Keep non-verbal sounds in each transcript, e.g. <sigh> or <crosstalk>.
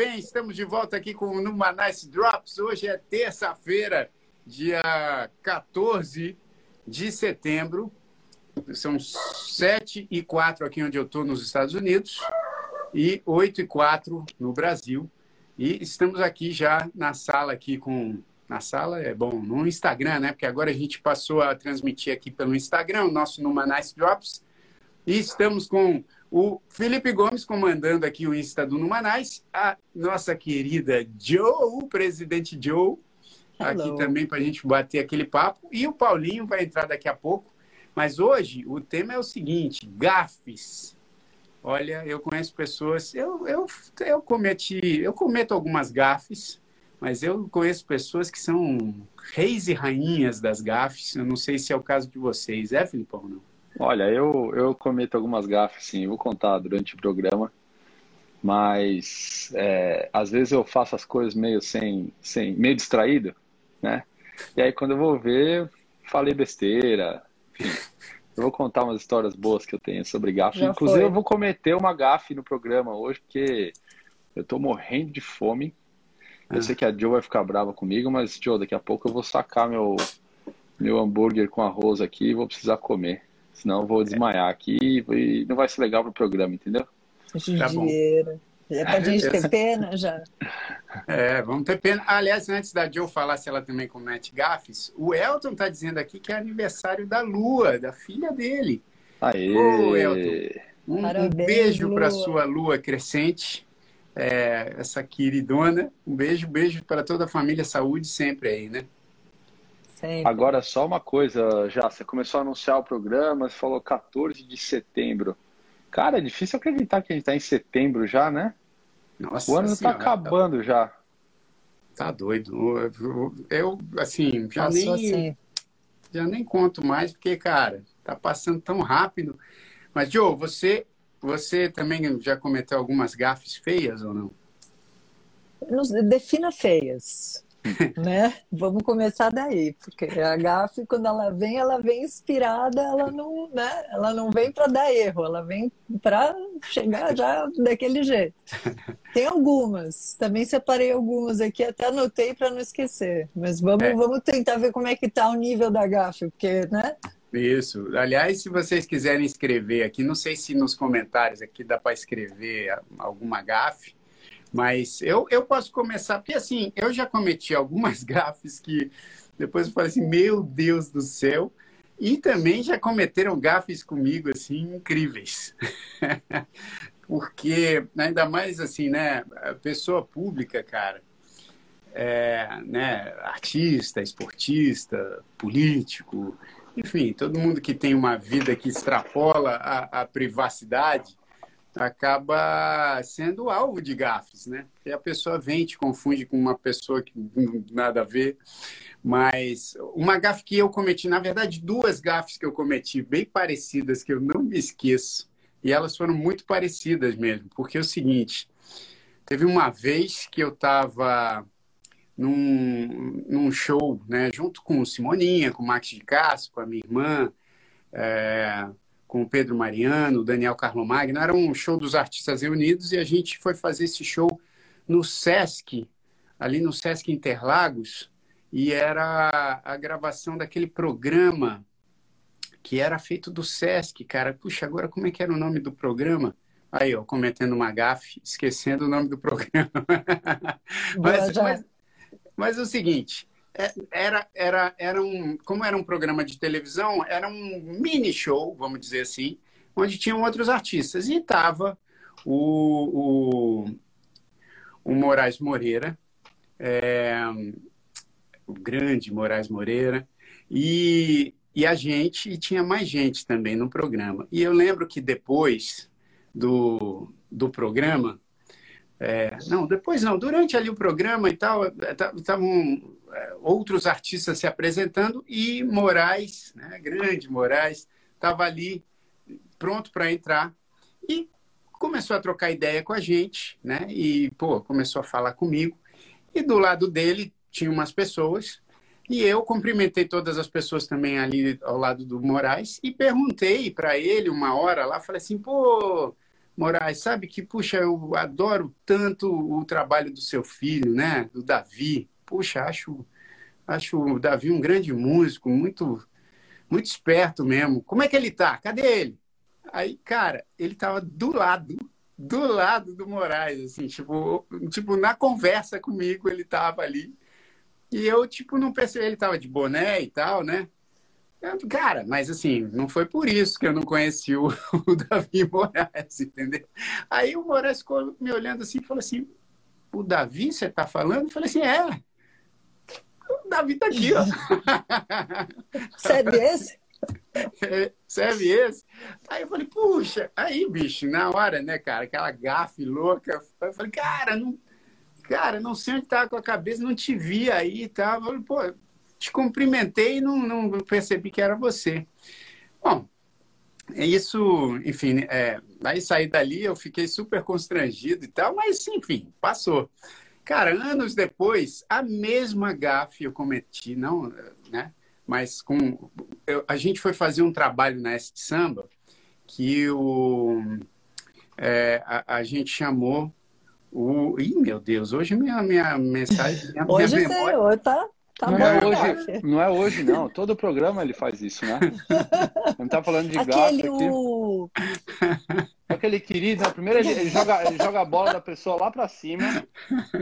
bem? Estamos de volta aqui com o Numa Nice Drops. Hoje é terça-feira, dia 14 de setembro. São 7 e 4 aqui onde eu estou nos Estados Unidos e 8 e 4 no Brasil. E estamos aqui já na sala aqui com na sala é bom, no Instagram, né? Porque agora a gente passou a transmitir aqui pelo Instagram, o nosso Numa Nice Drops. E estamos com o Felipe Gomes comandando aqui o Insta do Numanais, a nossa querida Joe, o presidente Joe, Hello. aqui também para a gente bater aquele papo. E o Paulinho vai entrar daqui a pouco. Mas hoje o tema é o seguinte: gafes. Olha, eu conheço pessoas, eu, eu, eu cometi, eu cometo algumas gafes, mas eu conheço pessoas que são reis e rainhas das gafes. Eu não sei se é o caso de vocês, é, Filipão? Não? Olha, eu, eu cometo algumas gafes, sim, vou contar durante o programa, mas é, às vezes eu faço as coisas meio sem, sem, meio distraído, né? E aí quando eu vou ver, falei besteira. Eu vou contar umas histórias boas que eu tenho sobre gafes. Já Inclusive, foi. eu vou cometer uma gafe no programa hoje, porque eu tô morrendo de fome. Eu ah. sei que a Joe vai ficar brava comigo, mas, Joe, daqui a pouco eu vou sacar meu, meu hambúrguer com arroz aqui e vou precisar comer. Senão eu vou desmaiar aqui e não vai ser legal pro programa, entendeu? Tá dinheiro. É pra gente ter pena já. É, vamos ter pena. Aliás, antes da Joe falar se ela também comete gafes, o Elton tá dizendo aqui que é aniversário da Lua, da filha dele. Aê! Ô, Elton, um, um beijo para sua Lua crescente, é, essa queridona. Um beijo, beijo para toda a família, saúde sempre aí, né? Sempre. Agora, só uma coisa, já, você começou a anunciar o programa, você falou 14 de setembro. Cara, é difícil acreditar que a gente está em setembro já, né? Nossa o ano está acabando tá... já. Tá doido. Eu, assim, já Passou nem, assim. já nem conto mais, porque, cara, tá passando tão rápido. Mas, Joe, você, você também já cometeu algumas gafes feias ou não? Defina feias. <laughs> né? Vamos começar daí, porque a GAF, quando ela vem, ela vem inspirada, ela não, né? Ela não vem para dar erro, ela vem para chegar já daquele jeito. <laughs> Tem algumas, também separei algumas aqui, até anotei para não esquecer. Mas vamos, é. vamos tentar ver como é que tá o nível da GAF, porque, né? Isso. Aliás, se vocês quiserem escrever aqui, não sei se nos comentários aqui dá para escrever alguma gafe, mas eu, eu posso começar, porque assim, eu já cometi algumas <laughs> gafes que depois eu falei assim, meu Deus do céu. E também já cometeram gafes comigo, assim, incríveis. <laughs> porque, ainda mais assim, né, pessoa pública, cara, é, né, artista, esportista, político, enfim, todo mundo que tem uma vida que extrapola a, a privacidade, acaba sendo alvo de gafes, né? E a pessoa vem te confunde com uma pessoa que nada a ver. Mas uma gafe que eu cometi, na verdade, duas gafes que eu cometi bem parecidas que eu não me esqueço. E elas foram muito parecidas mesmo, porque é o seguinte, teve uma vez que eu estava num, num show, né, junto com o Simoninha, com o Max de Castro, com a minha irmã, é, com o Pedro Mariano, o Daniel Carlomagno. Era um show dos artistas reunidos e a gente foi fazer esse show no Sesc, ali no Sesc Interlagos, e era a gravação daquele programa que era feito do Sesc, cara. Puxa, agora como é que era o nome do programa? Aí, ó, cometendo uma gafe, esquecendo o nome do programa. <laughs> mas, mas, mas é o seguinte, era, era, era um, como era um programa de televisão, era um mini show, vamos dizer assim, onde tinham outros artistas. E estava o, o, o, Moraes Moreira, é, o grande Moraes Moreira, e, e a gente, e tinha mais gente também no programa. E eu lembro que depois do, do programa, é, não, depois não, durante ali o programa e tal, estavam é, outros artistas se apresentando e Moraes, né, grande Moraes, estava ali pronto para entrar e começou a trocar ideia com a gente, né? E pô, começou a falar comigo. E do lado dele tinha umas pessoas e eu cumprimentei todas as pessoas também ali ao lado do Moraes e perguntei para ele uma hora lá, falei assim, pô, Moraes, sabe que, puxa, eu adoro tanto o trabalho do seu filho, né? Do Davi. Puxa, acho, acho o Davi um grande músico, muito, muito esperto mesmo. Como é que ele tá? Cadê ele? Aí, cara, ele tava do lado, do lado do Moraes, assim, tipo, tipo na conversa comigo ele tava ali. E eu, tipo, não percebi, ele tava de boné e tal, né? Cara, mas assim, não foi por isso que eu não conheci o, <laughs> o Davi Moraes, entendeu? Aí o Moraes ficou me olhando assim e falou assim: O Davi, você tá falando? Eu falei assim: É. Davi tá aqui, ó. <laughs> Serve esse? É, serve esse? Aí eu falei: Puxa, aí, bicho, na hora, né, cara, aquela gafe louca. Eu falei: Cara, não, cara, não sei onde tá com a cabeça, não te vi aí e tá? tal. Eu falei: Pô te cumprimentei e não, não percebi que era você. Bom, é isso, enfim, é, aí saí dali, eu fiquei super constrangido e tal, mas enfim, passou. Cara, anos depois, a mesma gafe eu cometi, não, né? Mas com eu, a gente foi fazer um trabalho na S Samba que o é, a, a, gente chamou o. Ih, meu Deus, hoje minha, minha mensagem. Minha, hoje minha memória... Senhor, tá Tá não, bom, é hoje, não é hoje, não. Todo programa ele faz isso, né? Não tá falando de Aquele gato aqui. O... Aquele querido, né? primeiro ele, ele, joga, ele joga a bola da pessoa lá pra cima,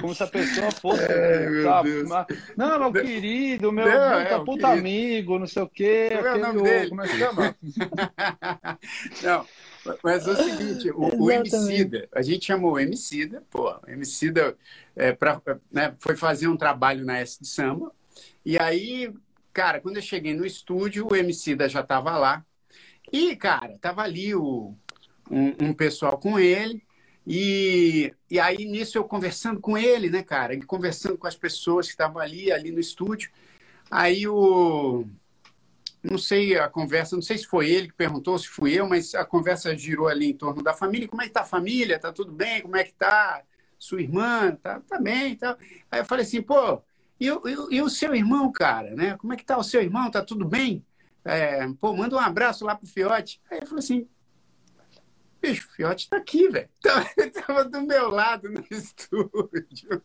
como se a pessoa fosse. É, meu tá, Deus. não, meu querido, meu, Não, meu é, o puta querido. amigo, não sei o quê. Como é o aquele, nome dele? Como é que chama? <laughs> Não, mas é o seguinte, o, o Exatamente. Emicida, a gente chamou o Emicida, pô, o Emicida é, pra, né, foi fazer um trabalho na S de Samba, e aí, cara, quando eu cheguei no estúdio, o Emicida já estava lá, e, cara, tava ali o, um, um pessoal com ele, e, e aí nisso eu conversando com ele, né, cara, e conversando com as pessoas que estavam ali, ali no estúdio, aí o não sei a conversa, não sei se foi ele que perguntou, se fui eu, mas a conversa girou ali em torno da família. Como é que tá a família? Tá tudo bem? Como é que tá sua irmã? Tá, tá bem e tal. Aí eu falei assim, pô, e, e e o seu irmão, cara, né? Como é que tá o seu irmão? Tá tudo bem? É, pô, manda um abraço lá pro Fiote. Aí eu falei assim, bicho, o Fiote tá aqui, velho. <laughs> Tava, tava do meu lado no <laughs> estúdio.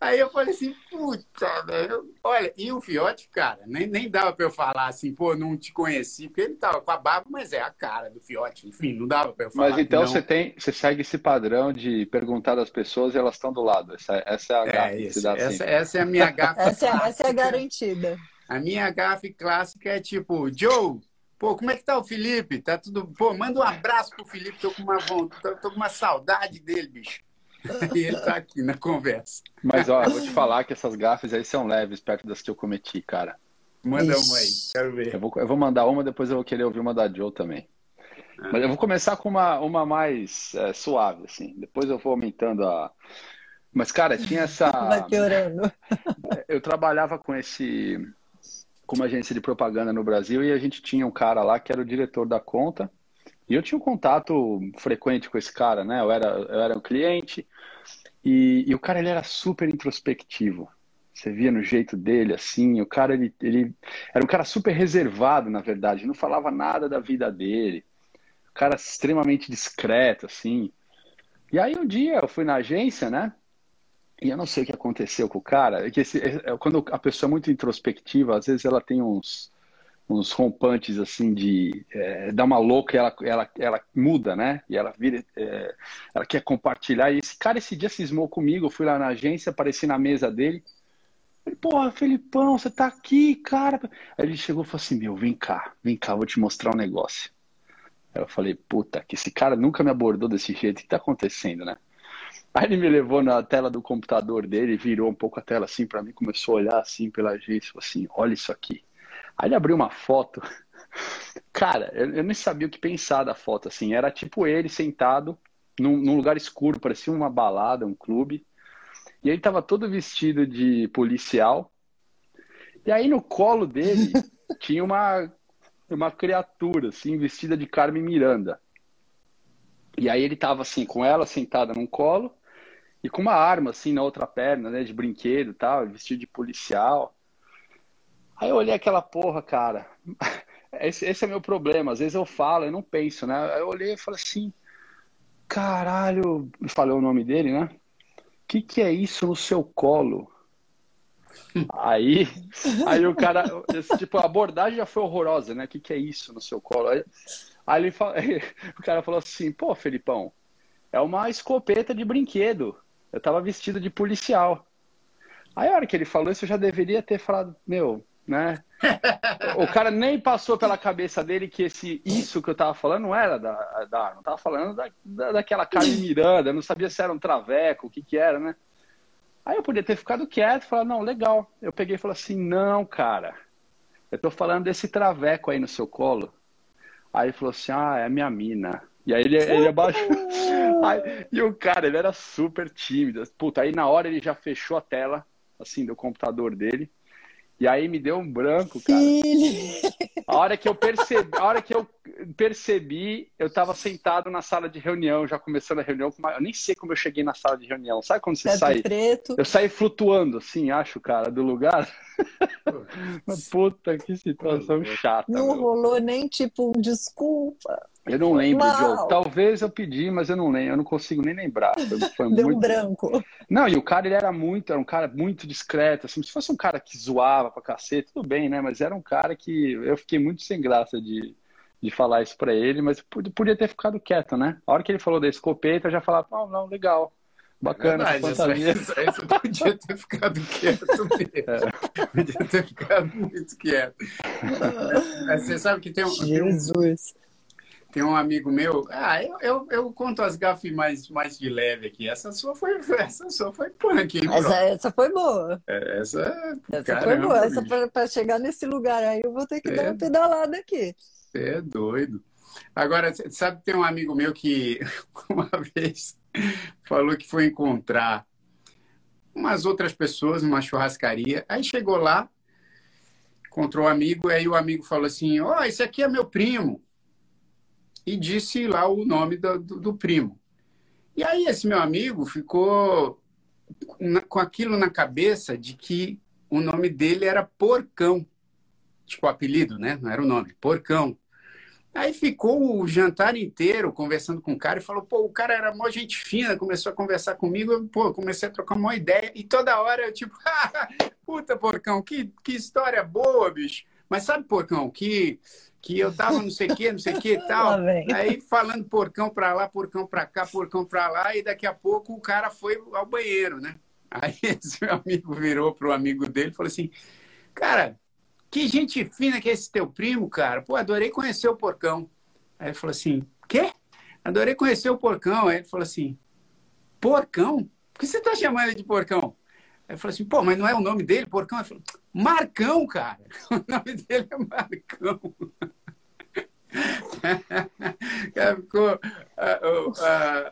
Aí eu falei assim, puta, velho. Olha, e o Fiote, cara, nem, nem dava pra eu falar assim, pô, não te conheci, porque ele tava com a barba, mas é a cara do Fiote. Enfim, não dava pra eu falar. Mas então que não. você tem, você segue esse padrão de perguntar das pessoas e elas estão do lado. Essa, essa é a gafe É que isso. se dá Essa, assim. essa é a minha gafe. <laughs> Essa, é- essa é a clássica. garantida. A minha gafe clássica é tipo, Joe, pô, como é que tá o Felipe? Tá tudo. Pô, manda um abraço pro Felipe, tô com uma vontade, tô, tô com uma saudade dele, bicho. <laughs> E ele tá aqui na conversa. Mas ó, eu vou te falar que essas gafes aí são leves perto das que eu cometi, cara. Manda Ixi. uma aí, quero Eu ver. vou, eu vou mandar uma, depois eu vou querer ouvir uma da Joe também. Mas eu vou começar com uma, uma mais é, suave, assim. Depois eu vou aumentando a. Mas, cara, tinha essa. <laughs> Vai piorando. Eu trabalhava com esse. com uma agência de propaganda no Brasil e a gente tinha um cara lá que era o diretor da conta. E eu tinha um contato frequente com esse cara, né? Eu era, eu era um cliente e, e o cara ele era super introspectivo. Você via no jeito dele, assim, o cara ele, ele era um cara super reservado, na verdade, não falava nada da vida dele. Um cara extremamente discreto, assim. E aí um dia eu fui na agência, né? E eu não sei o que aconteceu com o cara, é que esse- é- quando a pessoa é muito introspectiva, às vezes ela tem uns, uns rompantes assim de é, dar uma louca e ela, ela, ela muda, né? E ela vira, é, ela quer compartilhar. E esse cara esse dia cismou comigo, eu fui lá na agência, apareci na mesa dele. Ele, porra, Felipão, você tá aqui, cara. Aí ele chegou e falou assim: Meu, vem cá, vem cá, vou te mostrar um negócio. Aí eu falei, puta, que esse cara nunca me abordou desse jeito, o que tá acontecendo, né? Aí ele me levou na tela do computador dele, virou um pouco a tela assim pra mim, começou a olhar assim pela agência, assim, olha isso aqui. Aí ele abriu uma foto, <laughs> cara, eu, eu nem sabia o que pensar da foto, assim, era tipo ele sentado num, num lugar escuro, parecia uma balada, um clube, e ele tava todo vestido de policial, e aí no colo dele <laughs> tinha uma, uma criatura, assim, vestida de Carmen Miranda. E aí ele tava assim, com ela sentada num colo e com uma arma assim na outra perna, né, de brinquedo tal, vestido de policial. Aí eu olhei aquela porra, cara. <laughs> Esse, esse é meu problema. Às vezes eu falo, eu não penso, né? Aí eu olhei e falei assim, caralho, falou o nome dele, né? O que, que é isso no seu colo? <laughs> Aí, aí o cara, esse, tipo, a abordagem já foi horrorosa, né? O que, que é isso no seu colo? Aí, aí, ele, aí <laughs> o cara falou assim, pô, Felipão, é uma escopeta de brinquedo. Eu tava vestido de policial. Aí a hora que ele falou isso, eu já deveria ter falado, meu, né? <laughs> o cara nem passou pela cabeça dele que esse isso que eu tava falando não era da, da arma. Eu tava falando da, da, daquela Carmen Miranda, não sabia se era um traveco, o que que era, né? Aí eu podia ter ficado quieto e falar, não, legal. Eu peguei e falei assim, não, cara, eu tô falando desse traveco aí no seu colo. Aí ele falou assim, ah, é minha mina. E aí ele, ele abaixou. <laughs> Aí, e o cara, ele era super tímido. Puta, aí na hora ele já fechou a tela, assim, do computador dele. E aí me deu um branco, cara. A hora que eu percebi, a hora que eu percebi, eu estava sentado na sala de reunião, já começando a reunião. Eu nem sei como eu cheguei na sala de reunião. Sabe quando você Teto sai? Preto. Eu saí flutuando, assim, acho, cara, do lugar. <laughs> Puta, que situação chata. Não meu. rolou nem tipo um desculpa. Eu não lembro, Joe. Talvez eu pedi, mas eu não lembro. Eu não consigo nem lembrar. Foi Deu muito... um branco. Não, e o cara, ele era muito, era um cara muito discreto. Assim, se fosse um cara que zoava pra cacete, tudo bem, né? Mas era um cara que eu fiquei muito sem graça de, de falar isso pra ele, mas podia ter ficado quieto, né? A hora que ele falou da escopeta, eu já falava, oh, não, legal. Bacana, é verdade, isso, <laughs> aí, isso podia ter ficado quieto mesmo. É. Podia ter ficado muito quieto. <laughs> Você sabe que tem um. Jesus. Tem um amigo meu, ah, eu, eu, eu, conto as gafes mais, mais de leve aqui. Essa sua foi, <laughs> essa sua foi punk, hein, essa, essa foi boa. É, essa, essa caramba, foi boa. Essa para chegar nesse lugar aí, eu vou ter que é, dar uma pedalada aqui. Você é doido. Agora, sabe, tem um amigo meu que <laughs> uma vez falou que foi encontrar umas outras pessoas numa churrascaria. Aí chegou lá, encontrou o um amigo, aí o amigo falou assim: Ó, oh, esse aqui é meu primo e disse lá o nome do, do, do primo. E aí esse meu amigo ficou na, com aquilo na cabeça de que o nome dele era Porcão. Tipo, o apelido, né? Não era o nome, Porcão. Aí ficou o jantar inteiro conversando com o cara e falou: pô, o cara era mó gente fina, começou a conversar comigo, pô, comecei a trocar uma ideia e toda hora eu, tipo, <laughs> puta, porcão, que, que história boa, bicho. Mas sabe, porcão, que que eu tava não sei o que, não sei o que e <laughs> tal. Aí falando porcão para lá, porcão para cá, porcão para lá, e daqui a pouco o cara foi ao banheiro, né? Aí <laughs> esse meu amigo virou pro amigo dele e falou assim: Cara, que gente fina que é esse teu primo, cara. Pô, adorei conhecer o porcão. Aí ele falou assim: Quê? Adorei conhecer o porcão. Aí ele falou assim: Porcão? Por que você tá chamando ele de porcão? Aí ele falou assim: Pô, mas não é o nome dele, porcão? Ele falou: Marcão, cara. <laughs> O nome dele é Marcão. <laughs> ficou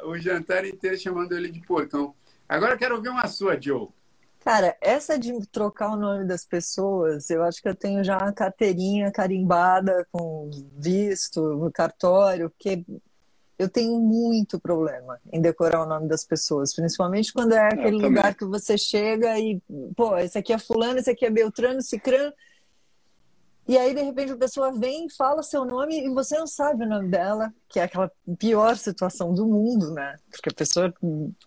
o jantar inteiro chamando ele de porcão. Agora eu quero ouvir uma sua, Joe. Cara, essa de trocar o nome das pessoas, eu acho que eu tenho já uma carteirinha carimbada com visto, cartório, porque eu tenho muito problema em decorar o nome das pessoas, principalmente quando é aquele lugar que você chega e, pô, esse aqui é fulano, esse aqui é Beltrano, Cicrano. E aí, de repente, a pessoa vem, fala seu nome e você não sabe o nome dela, que é aquela pior situação do mundo, né? Porque a pessoa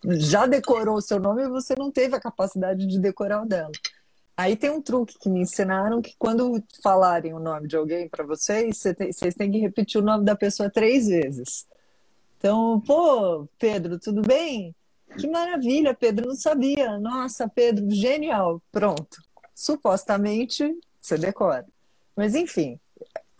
já decorou o seu nome e você não teve a capacidade de decorar o dela. Aí tem um truque que me ensinaram que quando falarem o nome de alguém para vocês, vocês têm que repetir o nome da pessoa três vezes. Então, pô, Pedro, tudo bem? Que maravilha, Pedro, não sabia. Nossa, Pedro, genial. Pronto. Supostamente você decora. Mas enfim,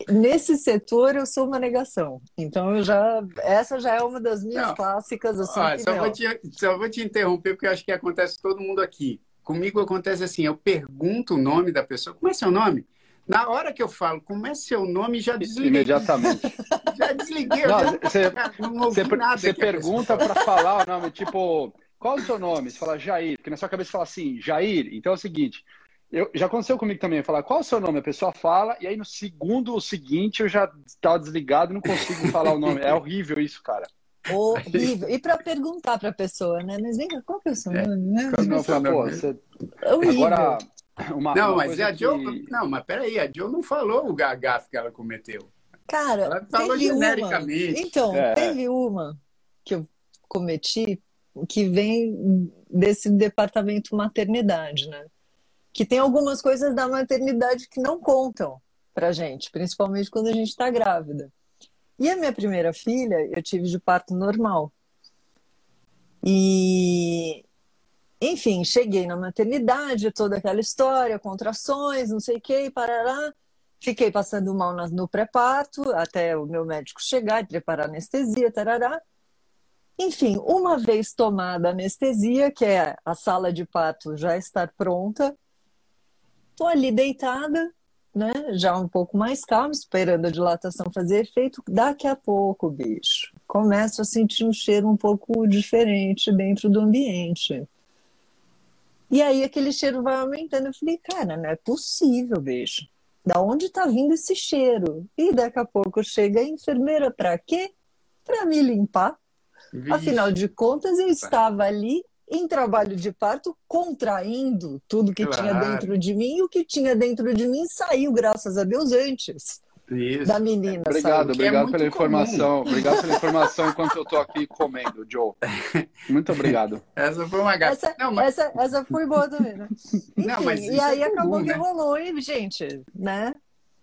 nesse setor eu sou uma negação. Então eu já essa já é uma das minhas não. clássicas assim. Olha, só, vou te, só vou te interromper porque eu acho que acontece todo mundo aqui. Comigo acontece assim, eu pergunto o nome da pessoa. Como é seu nome? Na hora que eu falo, como é seu nome, já desliguei. Imediatamente. <laughs> já desliguei. Não, você, não você, você pergunta para falar o nome, tipo, qual é o seu nome? Você fala Jair, porque na sua cabeça fala assim, Jair. Então é o seguinte, eu, já aconteceu comigo também, falar qual é o seu nome? A pessoa fala, e aí no segundo seguinte eu já estava desligado e não consigo falar o nome. É horrível isso, cara. Horrível. E para perguntar para a pessoa, né? Mas vem cá, qual que é o seu é. nome? É. Não, pô, você... Horrível. Agora, <coughs> uma, não, uma mas a Joe. Que... Não, mas peraí, a Joe não falou o gagaf que ela cometeu. Cara, ela falou genericamente. Uma. Então, é. teve uma que eu cometi que vem desse departamento maternidade, né? Que tem algumas coisas da maternidade que não contam pra gente, principalmente quando a gente está grávida. E a minha primeira filha, eu tive de parto normal. E, enfim, cheguei na maternidade, toda aquela história, contrações, não sei o que, parará. Fiquei passando mal no pré-parto, até o meu médico chegar e preparar anestesia, tarará. Enfim, uma vez tomada a anestesia, que é a sala de parto já estar pronta, tô ali deitada, né? Já um pouco mais calma, esperando a dilatação fazer efeito. Daqui a pouco, bicho, começo a sentir um cheiro um pouco diferente dentro do ambiente. E aí aquele cheiro vai aumentando. Eu falei, cara, não é possível, bicho. Da onde tá vindo esse cheiro? E daqui a pouco chega a enfermeira para quê? Para me limpar. Vixe. Afinal de contas, eu estava ali em trabalho de parto, contraindo tudo que claro. tinha dentro de mim, e o que tinha dentro de mim saiu, graças a Deus, antes. Isso. Da menina. Obrigado, obrigado é pela informação. Obrigado pela informação enquanto eu estou aqui comendo, Joe. Muito obrigado. <laughs> Essa foi uma gata. Essa, mas... essa, essa foi boa também, né? <laughs> Enfim, Não, mas e aí é comum, acabou né? que rolou, e, gente, né?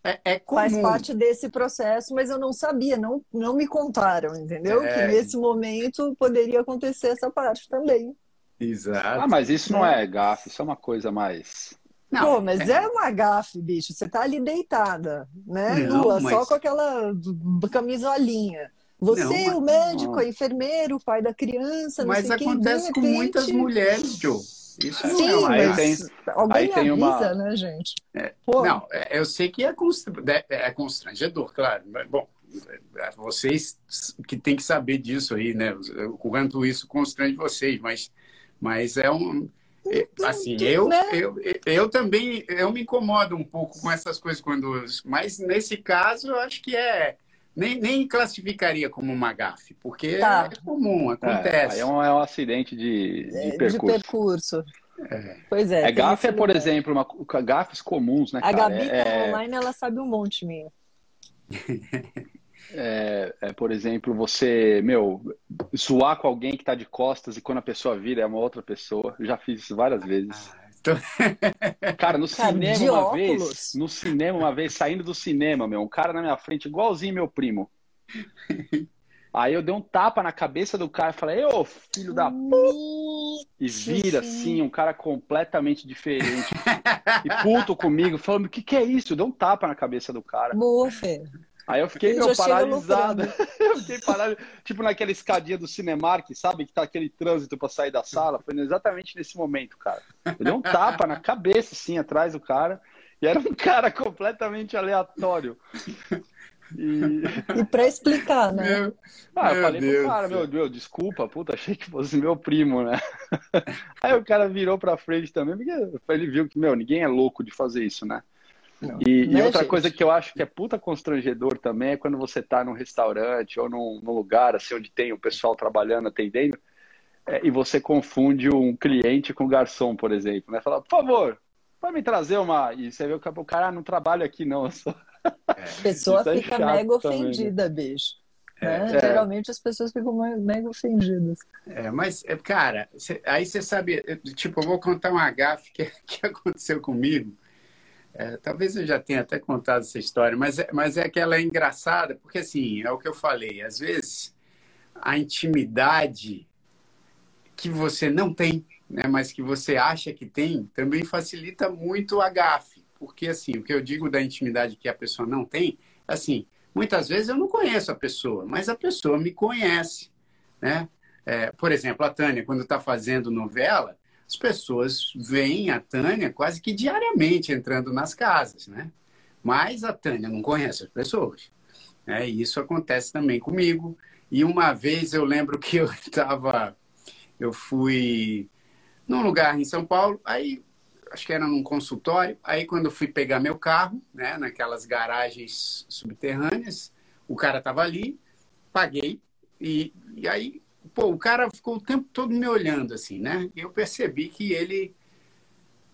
É, é comum. Faz parte desse processo, mas eu não sabia, não, não me contaram, entendeu? É... Que nesse momento poderia acontecer essa parte também. Exato. Ah, mas isso não é gafe, isso é uma coisa mais. Não, Pô, mas é... é uma gafe, bicho. Você tá ali deitada, né? Não, Nua, mas... só com aquela camisolinha. Você, não, o médico, não. a enfermeiro, o pai da criança, não Mas sei acontece quem, com muitas mulheres, Joe. Isso Sim, é uma... aí tem, alguém aí tem avisa, uma... né, gente? É, não, é, eu sei que é, é, é constrangedor, claro. Mas, bom, é, vocês que têm que saber disso aí, né? O quanto isso constrange vocês, mas, mas é um... Assim, eu, né? eu, eu também eu me incomodo um pouco com essas coisas quando, mas nesse caso eu acho que é nem, nem classificaria como uma gafe, porque tá. é comum, acontece. É, é, um, é um acidente de, de é, percurso. De percurso. É. Pois é. é gafe é, por lugar. exemplo, uma, gafes comuns, né, A cara? Gabi é, é... online, ela sabe um monte minha. <laughs> É, é, por exemplo, você, meu, zoar com alguém que tá de costas e quando a pessoa vira é uma outra pessoa. Eu já fiz isso várias vezes. Ah, tô... <laughs> Cara, no cara, cinema uma óculos. vez, no cinema uma vez, saindo do cinema, meu, um cara na minha frente, igualzinho meu primo. Aí eu dei um tapa na cabeça do cara e falei, ô filho da puta! E vira assim, um cara completamente diferente. e puto comigo, falando, o que, que é isso? Eu dei um tapa na cabeça do cara. Boa, Fê. Aí eu fiquei meu, paralisado. <laughs> eu fiquei paralisado. Tipo naquela escadinha do Cinemark, sabe? Que tá aquele trânsito pra sair da sala. Foi exatamente nesse momento, cara. Eu dei um tapa na cabeça, assim, atrás do cara. E era um cara completamente aleatório. E, <laughs> e para explicar, né? Meu, ah, eu falei Deus pro cara, meu, meu, desculpa, puta, achei que fosse meu primo, né? <laughs> Aí o cara virou pra frente também, porque ele viu que, meu, ninguém é louco de fazer isso, né? Não, e, né, e, outra gente? coisa que eu acho que é puta constrangedor também é quando você tá num restaurante ou num, num lugar assim onde tem o pessoal trabalhando, atendendo, é, e você confunde um cliente com um garçom, por exemplo, né? Fala, por favor, pode me trazer uma. E você vê que o cara ah, não trabalha aqui, não. <laughs> Só... É. A pessoa é fica mega ofendida, também, né? bicho. É, né? é. Geralmente as pessoas ficam mega ofendidas. É, mas, é, cara, cê, aí você sabe, tipo, eu vou contar uma gafe que, <laughs> que aconteceu comigo. É, talvez eu já tenha até contado essa história, mas é, mas é que ela é engraçada, porque assim, é o que eu falei, às vezes a intimidade que você não tem, né, mas que você acha que tem, também facilita muito a gafe. Porque assim, o que eu digo da intimidade que a pessoa não tem, assim, muitas vezes eu não conheço a pessoa, mas a pessoa me conhece, né? É, por exemplo, a Tânia, quando está fazendo novela, as pessoas veem a Tânia quase que diariamente entrando nas casas, né? Mas a Tânia não conhece as pessoas. Né? E isso acontece também comigo. E uma vez eu lembro que eu <laughs> estava, eu fui num lugar em São Paulo, aí acho que era num consultório, aí quando eu fui pegar meu carro, né, naquelas garagens subterrâneas, o cara estava ali, paguei e, e aí pô, o cara ficou o tempo todo me olhando assim, né? Eu percebi que ele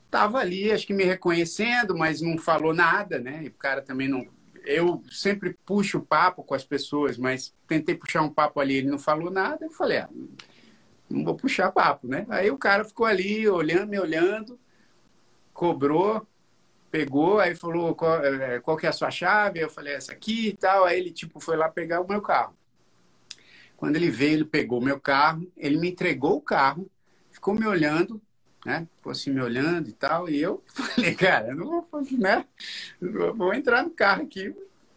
estava ali, acho que me reconhecendo, mas não falou nada, né? E o cara também não. eu sempre puxo papo com as pessoas, mas tentei puxar um papo ali, ele não falou nada, eu falei, ah, não vou puxar papo, né? Aí o cara ficou ali olhando, me olhando, cobrou, pegou, aí falou qual, é, qual que é a sua chave? Eu falei, essa aqui e tal. Aí ele tipo foi lá pegar o meu carro. Quando ele veio, ele pegou meu carro, ele me entregou o carro, ficou me olhando, né? Ficou assim me olhando e tal. E eu <laughs> falei, cara, eu não vou, né? Eu vou entrar no carro aqui.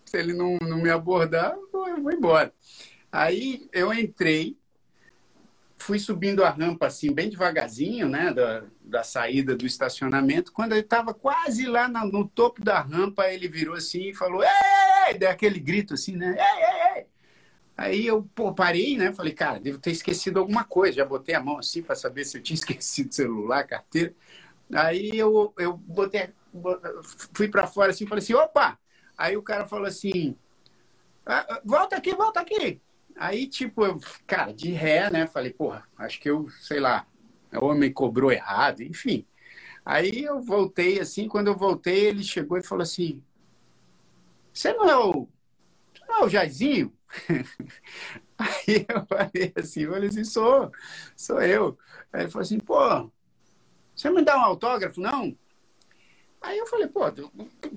Se ele não, não me abordar, eu vou embora. Aí eu entrei, fui subindo a rampa assim, bem devagarzinho, né? Da, da saída do estacionamento. Quando ele estava quase lá no, no, topo da rampa, ele virou assim e falou: Ei! Deu aquele grito assim, né? Ei, ei, ei! Aí eu pô, parei, né? Falei, cara, devo ter esquecido alguma coisa. Já botei a mão assim para saber se eu tinha <laughs> esquecido celular, carteira. Aí eu, eu botei, fui para fora assim, falei assim, opa! Aí o cara falou assim, ah, volta aqui, volta aqui. Aí, tipo, eu, cara, de ré, né? Falei, porra, acho que eu, sei lá, o homem cobrou errado, enfim. Aí eu voltei assim, quando eu voltei, ele chegou e falou assim: Você não é o, não é o Jairzinho? <laughs> Aí eu falei assim, eu assim, sou, sou eu. Aí ele falou assim, pô, você me dá um autógrafo, não? Aí eu falei, pô,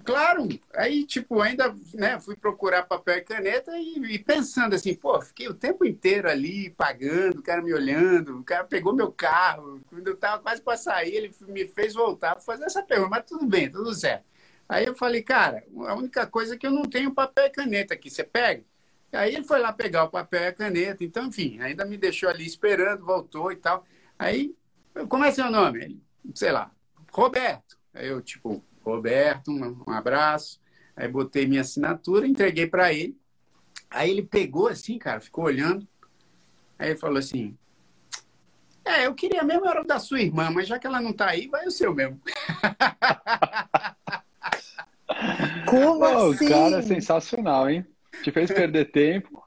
claro. Aí, tipo, ainda né, fui procurar papel e caneta e, e, pensando assim, pô, fiquei o tempo inteiro ali pagando, o cara me olhando, o cara pegou meu carro. Quando eu tava quase para sair, ele me fez voltar para fazer essa pergunta, mas tudo bem, tudo certo. Aí eu falei, cara, a única coisa é que eu não tenho papel e caneta aqui, você pega? Aí ele foi lá pegar o papel e a caneta, então, enfim, ainda me deixou ali esperando, voltou e tal. Aí, como é seu nome? Ele, sei lá, Roberto. Aí eu, tipo, Roberto, um, um abraço. Aí botei minha assinatura, entreguei para ele. Aí ele pegou assim, cara, ficou olhando. Aí ele falou assim: É, eu queria mesmo era o da sua irmã, mas já que ela não tá aí, vai o seu mesmo. <laughs> Como Pô, assim? O cara é sensacional, hein? Te fez perder tempo.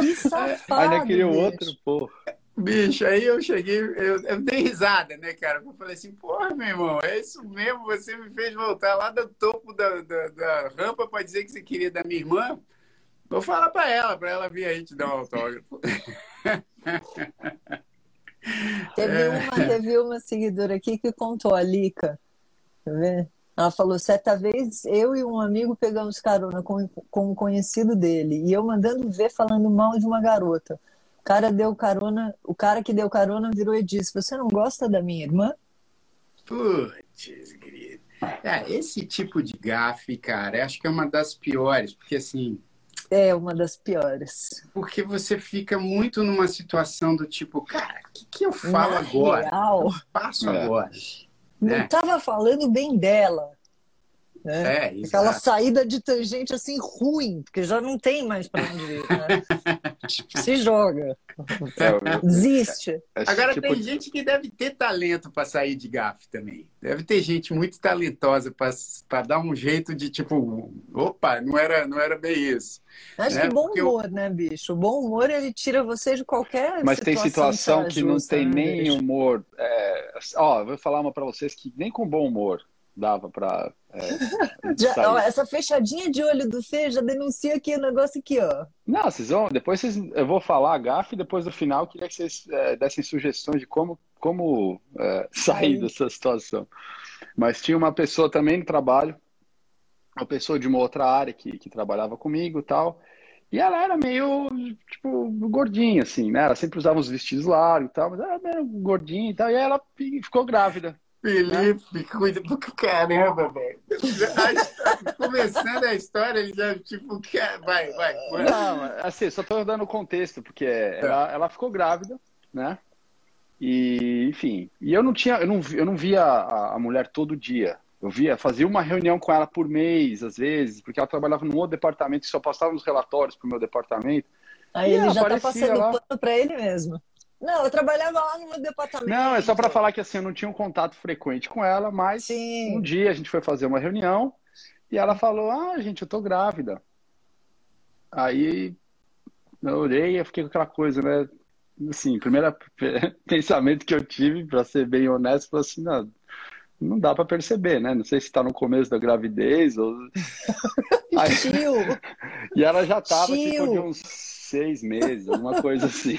Que safado, Ainda queria o outro, pô. Bicho, aí eu cheguei, eu, eu dei risada, né, cara? Eu falei assim, porra, meu irmão, é isso mesmo, você me fez voltar lá do topo da, da, da rampa para dizer que você queria da minha irmã. Vou falar para ela, para ela vir aí te dar um autógrafo. Teve, é. uma, teve uma seguidora aqui que contou, a Lica, tá vendo? Ela falou, certa vez eu e um amigo pegamos carona com, com um conhecido dele, e eu mandando ver falando mal de uma garota. O cara deu carona, o cara que deu carona virou e disse: Você não gosta da minha irmã? Putz, querido. É, esse tipo de gafe, cara, acho que é uma das piores, porque assim. É uma das piores. Porque você fica muito numa situação do tipo, cara, o que, que eu falo Na agora? Real, eu faço é. agora? Não estava é. falando bem dela. Né? É, Aquela saída de tangente assim ruim, porque já não tem mais para onde ir. Né? <laughs> Se joga. É, Desiste. É, é Agora tipo... tem gente que deve ter talento para sair de gafe também. Deve ter gente muito talentosa para dar um jeito de tipo, opa, não era, não era bem isso. Acho né? que bom Porque humor, eu... né, bicho? O bom humor ele tira você de qualquer Mas tem situação que, que não tem né, nem bicho? humor. É... Ó, vou falar uma para vocês que nem com bom humor dava para. É, <laughs> essa fechadinha de olho do Fê já denuncia aqui o negócio aqui, ó. Não, vocês vão. Depois vocês, eu vou falar a gafe e depois no final eu queria que vocês é, dessem sugestões de como, como é, sair Aí. dessa situação. Mas tinha uma pessoa também no trabalho, uma pessoa de uma outra área que, que trabalhava comigo e tal. E ela era meio, tipo, gordinha, assim, né? Ela sempre usava uns vestidos largos e tal, mas ela era meio gordinha e tal. E ela ficou grávida. Felipe, cuida do caramba, velho. Começando a história, ele já, tipo, vai, vai. vai. Não, assim, só tô dando contexto, porque ela, ela ficou grávida, né? E, enfim, e eu não tinha, eu não, eu não via a, a mulher todo dia. Eu via, fazia uma reunião com ela por mês, às vezes, porque ela trabalhava num outro departamento que só passava os relatórios pro meu departamento. Aí ele já tá passando lá. pano pra ele mesmo. Não, eu trabalhava lá no meu departamento. Não, é só para falar que assim, eu não tinha um contato frequente com ela, mas Sim. um dia a gente foi fazer uma reunião e ela falou: Ah, gente, eu tô grávida. Aí eu olhei e fiquei com aquela coisa, né? Assim, primeiro <laughs> pensamento que eu tive, para ser bem honesto, foi assim: não, não dá para perceber, né? Não sei se está no começo da gravidez ou. <laughs> Aí... Tio. <laughs> E ela já estava tipo de uns seis meses, alguma coisa assim.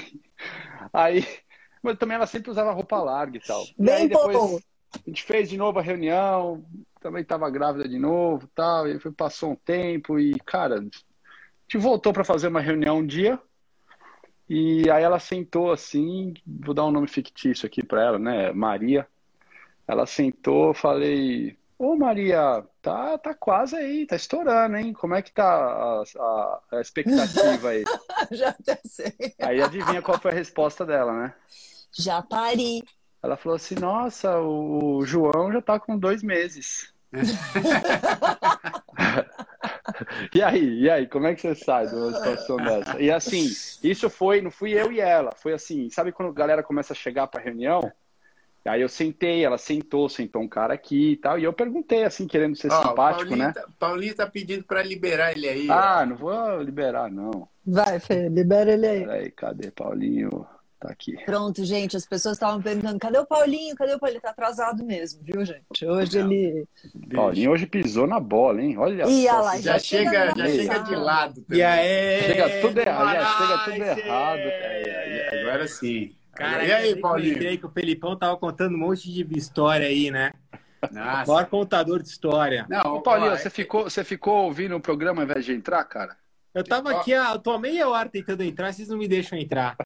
Aí, <laughs> mas também ela sempre usava roupa larga e tal. Bem e aí depois bom. a gente fez de novo a reunião, também estava grávida de novo, tal. E foi, passou um tempo e cara, a gente voltou para fazer uma reunião um dia. E aí ela sentou assim, vou dar um nome fictício aqui para ela, né? Maria. Ela sentou, falei, ô Maria, tá, tá quase aí, tá estourando, hein? Como é que tá a, a, a expectativa aí? <laughs> Já até sei. Aí adivinha qual foi a resposta dela, né? Já pari. Ela falou assim, nossa, o João já tá com dois meses. <laughs> e aí, e aí, como é que você sai de uma situação dessa? E assim, isso foi, não fui eu e ela, foi assim, sabe quando a galera começa a chegar para reunião? Aí eu sentei, ela sentou, sentou um cara aqui e tal, e eu perguntei assim, querendo ser oh, simpático, Paulinho né? Tá, Paulinho tá pedindo para liberar ele aí. Ah, ó. não vou liberar, não. Vai, Fê, libera ele aí. Peraí, cadê Paulinho? Tá aqui. Pronto, gente, as pessoas estavam perguntando, cadê o Paulinho? Cadê o Paulinho? Tá atrasado mesmo, viu, gente? Hoje não. ele... Paulinho hoje pisou na bola, hein? Olha e só. Lá, já, já, chega, já chega de lado. Também. E aí? Chega tudo errado, já chega tudo errado. É, agora sim. Cara, e aí, Paulinho? Eu que o Felipão tava contando um monte de história aí, né? Nossa. Maior contador de história. Não, Ô, Paulinho, ó, você, ficou, você ficou ouvindo o programa ao invés de entrar, cara? Eu tava aqui, eu tô há meia hora tentando entrar, vocês não me deixam entrar.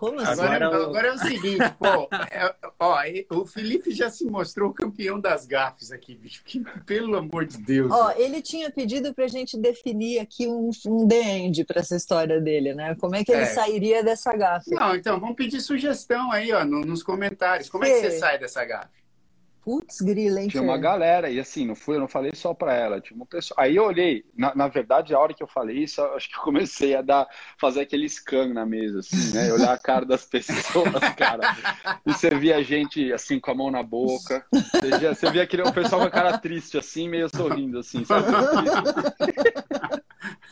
Como assim? Agora, agora, agora é o seguinte, pô, é, ó, o Felipe já se mostrou campeão das gafes aqui, bicho. Que, pelo amor de Deus. Ó, ele tinha pedido pra gente definir aqui um, um the end pra essa história dele, né? Como é que ele é. sairia dessa gafe? Não, então, vamos pedir sugestão aí, ó, no, nos comentários. Como é que você sai dessa gafe? Putz, grila, hein? Tinha uma galera, e assim, não fui, eu não falei só para ela, tinha uma pessoa. Aí eu olhei, na, na verdade, a hora que eu falei isso, acho que eu comecei a dar, fazer aquele scan na mesa, assim, né? Olhar a cara das <laughs> pessoas, cara. E você via a gente assim, com a mão na boca. Você via, você via aquele o pessoal com a cara triste, assim, meio sorrindo, assim, sabe?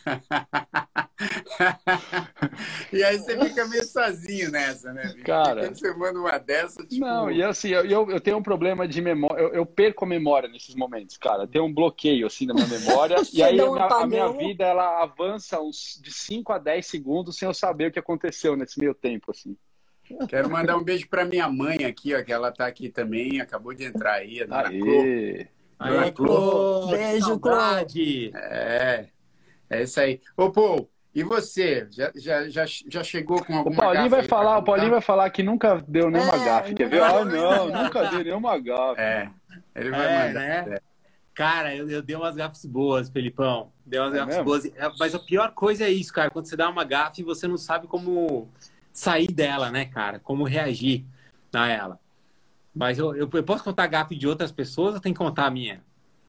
<laughs> e aí você fica meio sozinho nessa, né? Cara, quando você manda uma dessa, tipo... Não, e assim, eu, eu tenho um problema de memória, eu, eu, perco a memória nesses momentos, cara. Tem um bloqueio, assim, na minha memória, <laughs> e aí a minha, a minha, vida, ela avança uns de 5 a 10 segundos sem eu saber o que aconteceu nesse meio tempo, assim. Quero mandar um beijo para minha mãe aqui, ó, que ela tá aqui também, acabou de entrar aí, a dona Aê. Aê, Clô. Beijo, Clô. É, é isso aí. Ô, Paul, e você? Já, já, já, já chegou com alguma O Paulinho vai falar, o Paulinho vai falar que nunca deu nenhuma é, gafe. Quer ver? Ah, não, nunca deu nenhuma gafe. É. Ele vai é, mandar. Né? É. Cara, eu, eu dei umas gafes boas, Felipão. Dei umas é gafes mesmo? boas. É, mas a pior coisa é isso, cara. Quando você dá uma gafe, você não sabe como sair dela, né, cara? Como reagir a ela. Mas eu, eu, eu posso contar gafe de outras pessoas ou tem que contar a minha?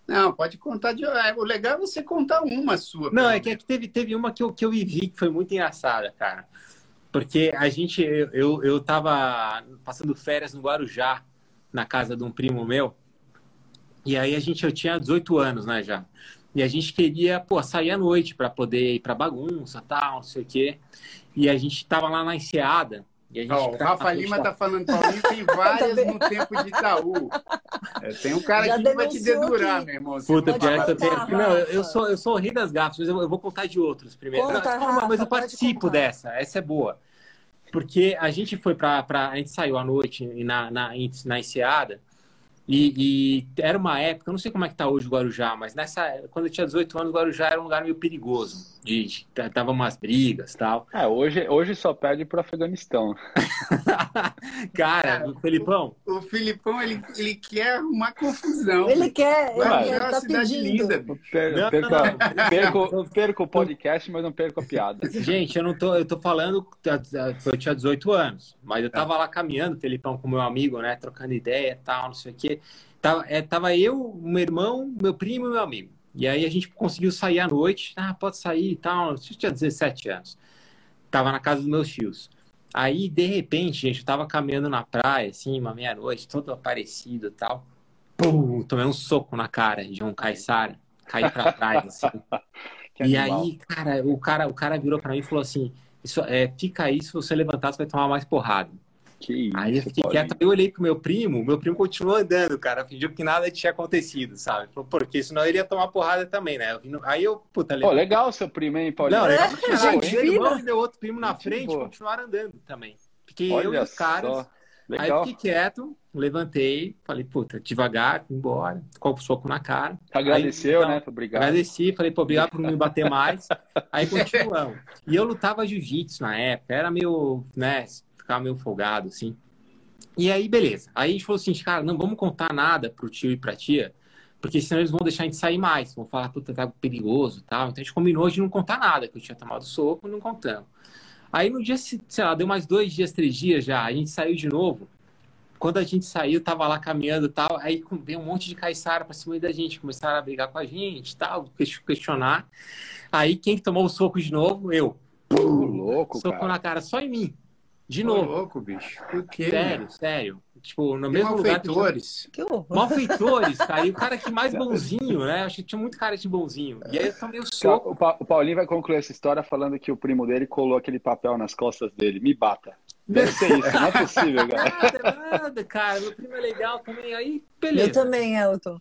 Não, pode contar de. É, o legal é você contar uma sua. Não, é que, é que teve, teve uma que eu, que eu vivi que foi muito engraçada, cara. Porque a gente, eu, eu, eu tava passando férias no Guarujá, na casa de um primo meu. E aí a gente, eu tinha 18 anos, né, já. E a gente queria, pô, sair à noite para poder ir pra bagunça, tal, não sei o quê. E a gente tava lá na enseada. E a gente oh, o Rafa Lima está falando, Paulinho tem <laughs> várias no tempo de Itaú. É, tem um cara que vai te dedurar, meu irmão. Puta, pior que eu tenho... Não, eu sou, eu sou o rei das gafas, mas eu, eu, vou contar de outros primeiro. Conta, não, Rafa, mas eu participo dessa, essa é boa. Porque a gente foi para. A gente saiu à noite na, na, na enseada e, e, era uma época, eu não sei como é que tá hoje o Guarujá, mas nessa, quando eu tinha 18 anos, o Guarujá era um lugar meio perigoso. De, de tava umas brigas tal. É, hoje, hoje só perde pro Afeganistão. <laughs> Cara, o Felipão. O, o Filipão, ele, ele quer uma confusão. Ele quer, ele, ele é tá cidade pedindo. linda. Per, perco, perco, perco o podcast, mas não perco a piada. <laughs> Gente, eu não tô, eu tô falando, eu tinha 18 anos, mas eu tava lá caminhando, Felipão, com meu amigo, né, trocando ideia e tal, não sei o quê. Tava, é, tava eu, meu irmão, meu primo e meu amigo. E aí a gente conseguiu sair à noite. Ah, pode sair e tal. Eu tinha 17 anos. Tava na casa dos meus tios. Aí, de repente, gente, eu tava caminhando na praia, assim, uma meia-noite, todo aparecido e tal. Pum, tomei um soco na cara de um caiçara. Caí pra trás, assim. <laughs> e aí, cara, o cara, o cara virou pra mim e falou assim: isso, é, fica aí, se você levantar, você vai tomar mais porrada. Que isso, Aí eu fiquei quieto, eu olhei pro meu primo, meu primo continuou andando, cara, fingiu que nada tinha acontecido, sabe? Porque senão ele ia tomar porrada também, né? Eu Aí eu, puta, Pô, legal seu primo, hein, Paulinho? Não, legal É, gente Meu irmão e meu outro primo na frente boa. continuaram andando também. Fiquei eu e Olha os caras. só. Aí Legal. fiquei quieto, levantei, falei, puta, devagar, fui embora, com o soco na cara. Agradeceu, Aí, então, né? Obrigado. Agradeci, falei, pô, obrigado por não me bater mais. <laughs> Aí continuamos. E eu lutava jiu-jitsu na época, era meio, né, ficava meio folgado, assim. E aí, beleza. Aí a gente falou assim, cara, não vamos contar nada pro tio e pra tia, porque senão eles vão deixar a gente sair mais. Vão falar, puta, tá perigoso e tal. Então a gente combinou de não contar nada, que eu tinha tomado soco, não contamos. Aí no dia, sei lá, deu mais dois dias, três dias já, a gente saiu de novo. Quando a gente saiu, tava lá caminhando e tal, aí veio um monte de caiçara pra cima da gente, começaram a brigar com a gente e tal, ques- questionar. Aí quem que tomou o soco de novo? Eu. Ô, louco, soco cara. na cara, só em mim. De novo. louco, bicho. Por quê? Sério, sério. Tipo, no Que mesmo lugar. que eu tinha- malfeitores. Que horror. Malfeitores, cara. E o cara que mais <laughs> bonzinho, né? Acho que tinha muito cara de bonzinho. E aí eu tomei o Então, soco. O Pa- o Paulinho vai concluir essa história falando que o primo dele colou aquele papel nas costas dele. Me bata. Deve ser isso, não é possível, <laughs> cara. Nada, nada, cara. Meu primo é legal também. Aí, beleza. Eu também, Elton.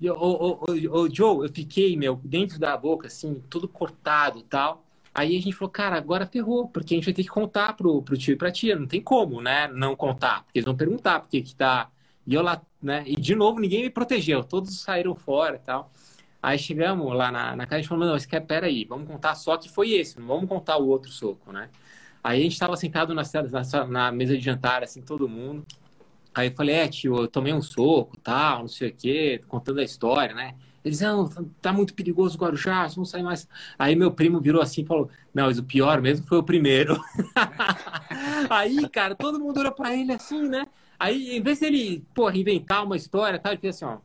E, Ô, ô, ô, ô, Joe, eu fiquei, meu, dentro da boca, assim, tudo cortado e tal. Aí a gente falou, cara, agora ferrou, porque a gente vai ter que contar pro, pro tio e pra tia. Não tem como, né? Não contar, porque eles vão perguntar por que que tá. E eu lá, né? E de novo, ninguém me protegeu, todos saíram fora e tal. Aí chegamos lá na, na casa e falamos, não, esse quer, peraí, vamos contar só que foi esse, não vamos contar o outro soco, né? Aí a gente tava sentado na, na, na mesa de jantar, assim, todo mundo. Aí eu falei, é, tio, eu tomei um soco, tal, não sei o quê, contando a história, né? Eles, não, tá muito perigoso o Guarujá, vamos sair mais. Aí meu primo virou assim e falou, não, mas o pior mesmo foi o primeiro. <laughs> Aí, cara, todo mundo olhou pra ele assim, né? Aí, em vez dele, porra, inventar uma história, tal, ele fez assim, ó.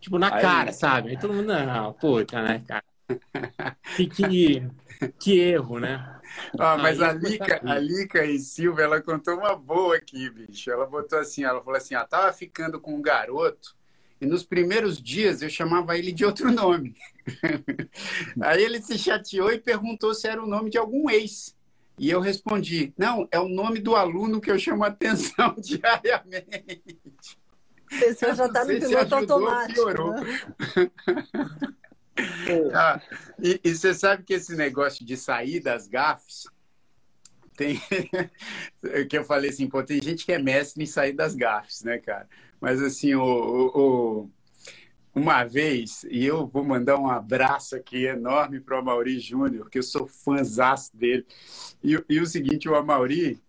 Tipo, na Aí- cara, sabe? Aí todo mundo, não, puta, né, cara? <laughs> Que, que, que erro, né? Ah, mas a Lica, a Lica e Silvia, ela contou uma boa aqui, bicho. Ela botou assim, ela falou assim, ó, tava ficando com um garoto e nos primeiros dias eu chamava ele de outro nome. <laughs> Aí ele se chateou e perguntou se era o nome de algum ex. E eu respondi, não, é o nome do aluno que eu chamo a atenção <laughs> diariamente. A pessoa já tá sei no se piloto ajudou ou automático. piorou. né? <laughs> Ah, e, e você sabe que esse negócio de sair das gafes tem que eu falei assim, pô, tem gente que é mestre em sair das gafes, né, cara? Mas assim, o, o- uma vez, e eu vou mandar um abraço aqui enorme para o Amaury Júnior, que eu sou fãzaço dele. E, e o seguinte, o Amaury,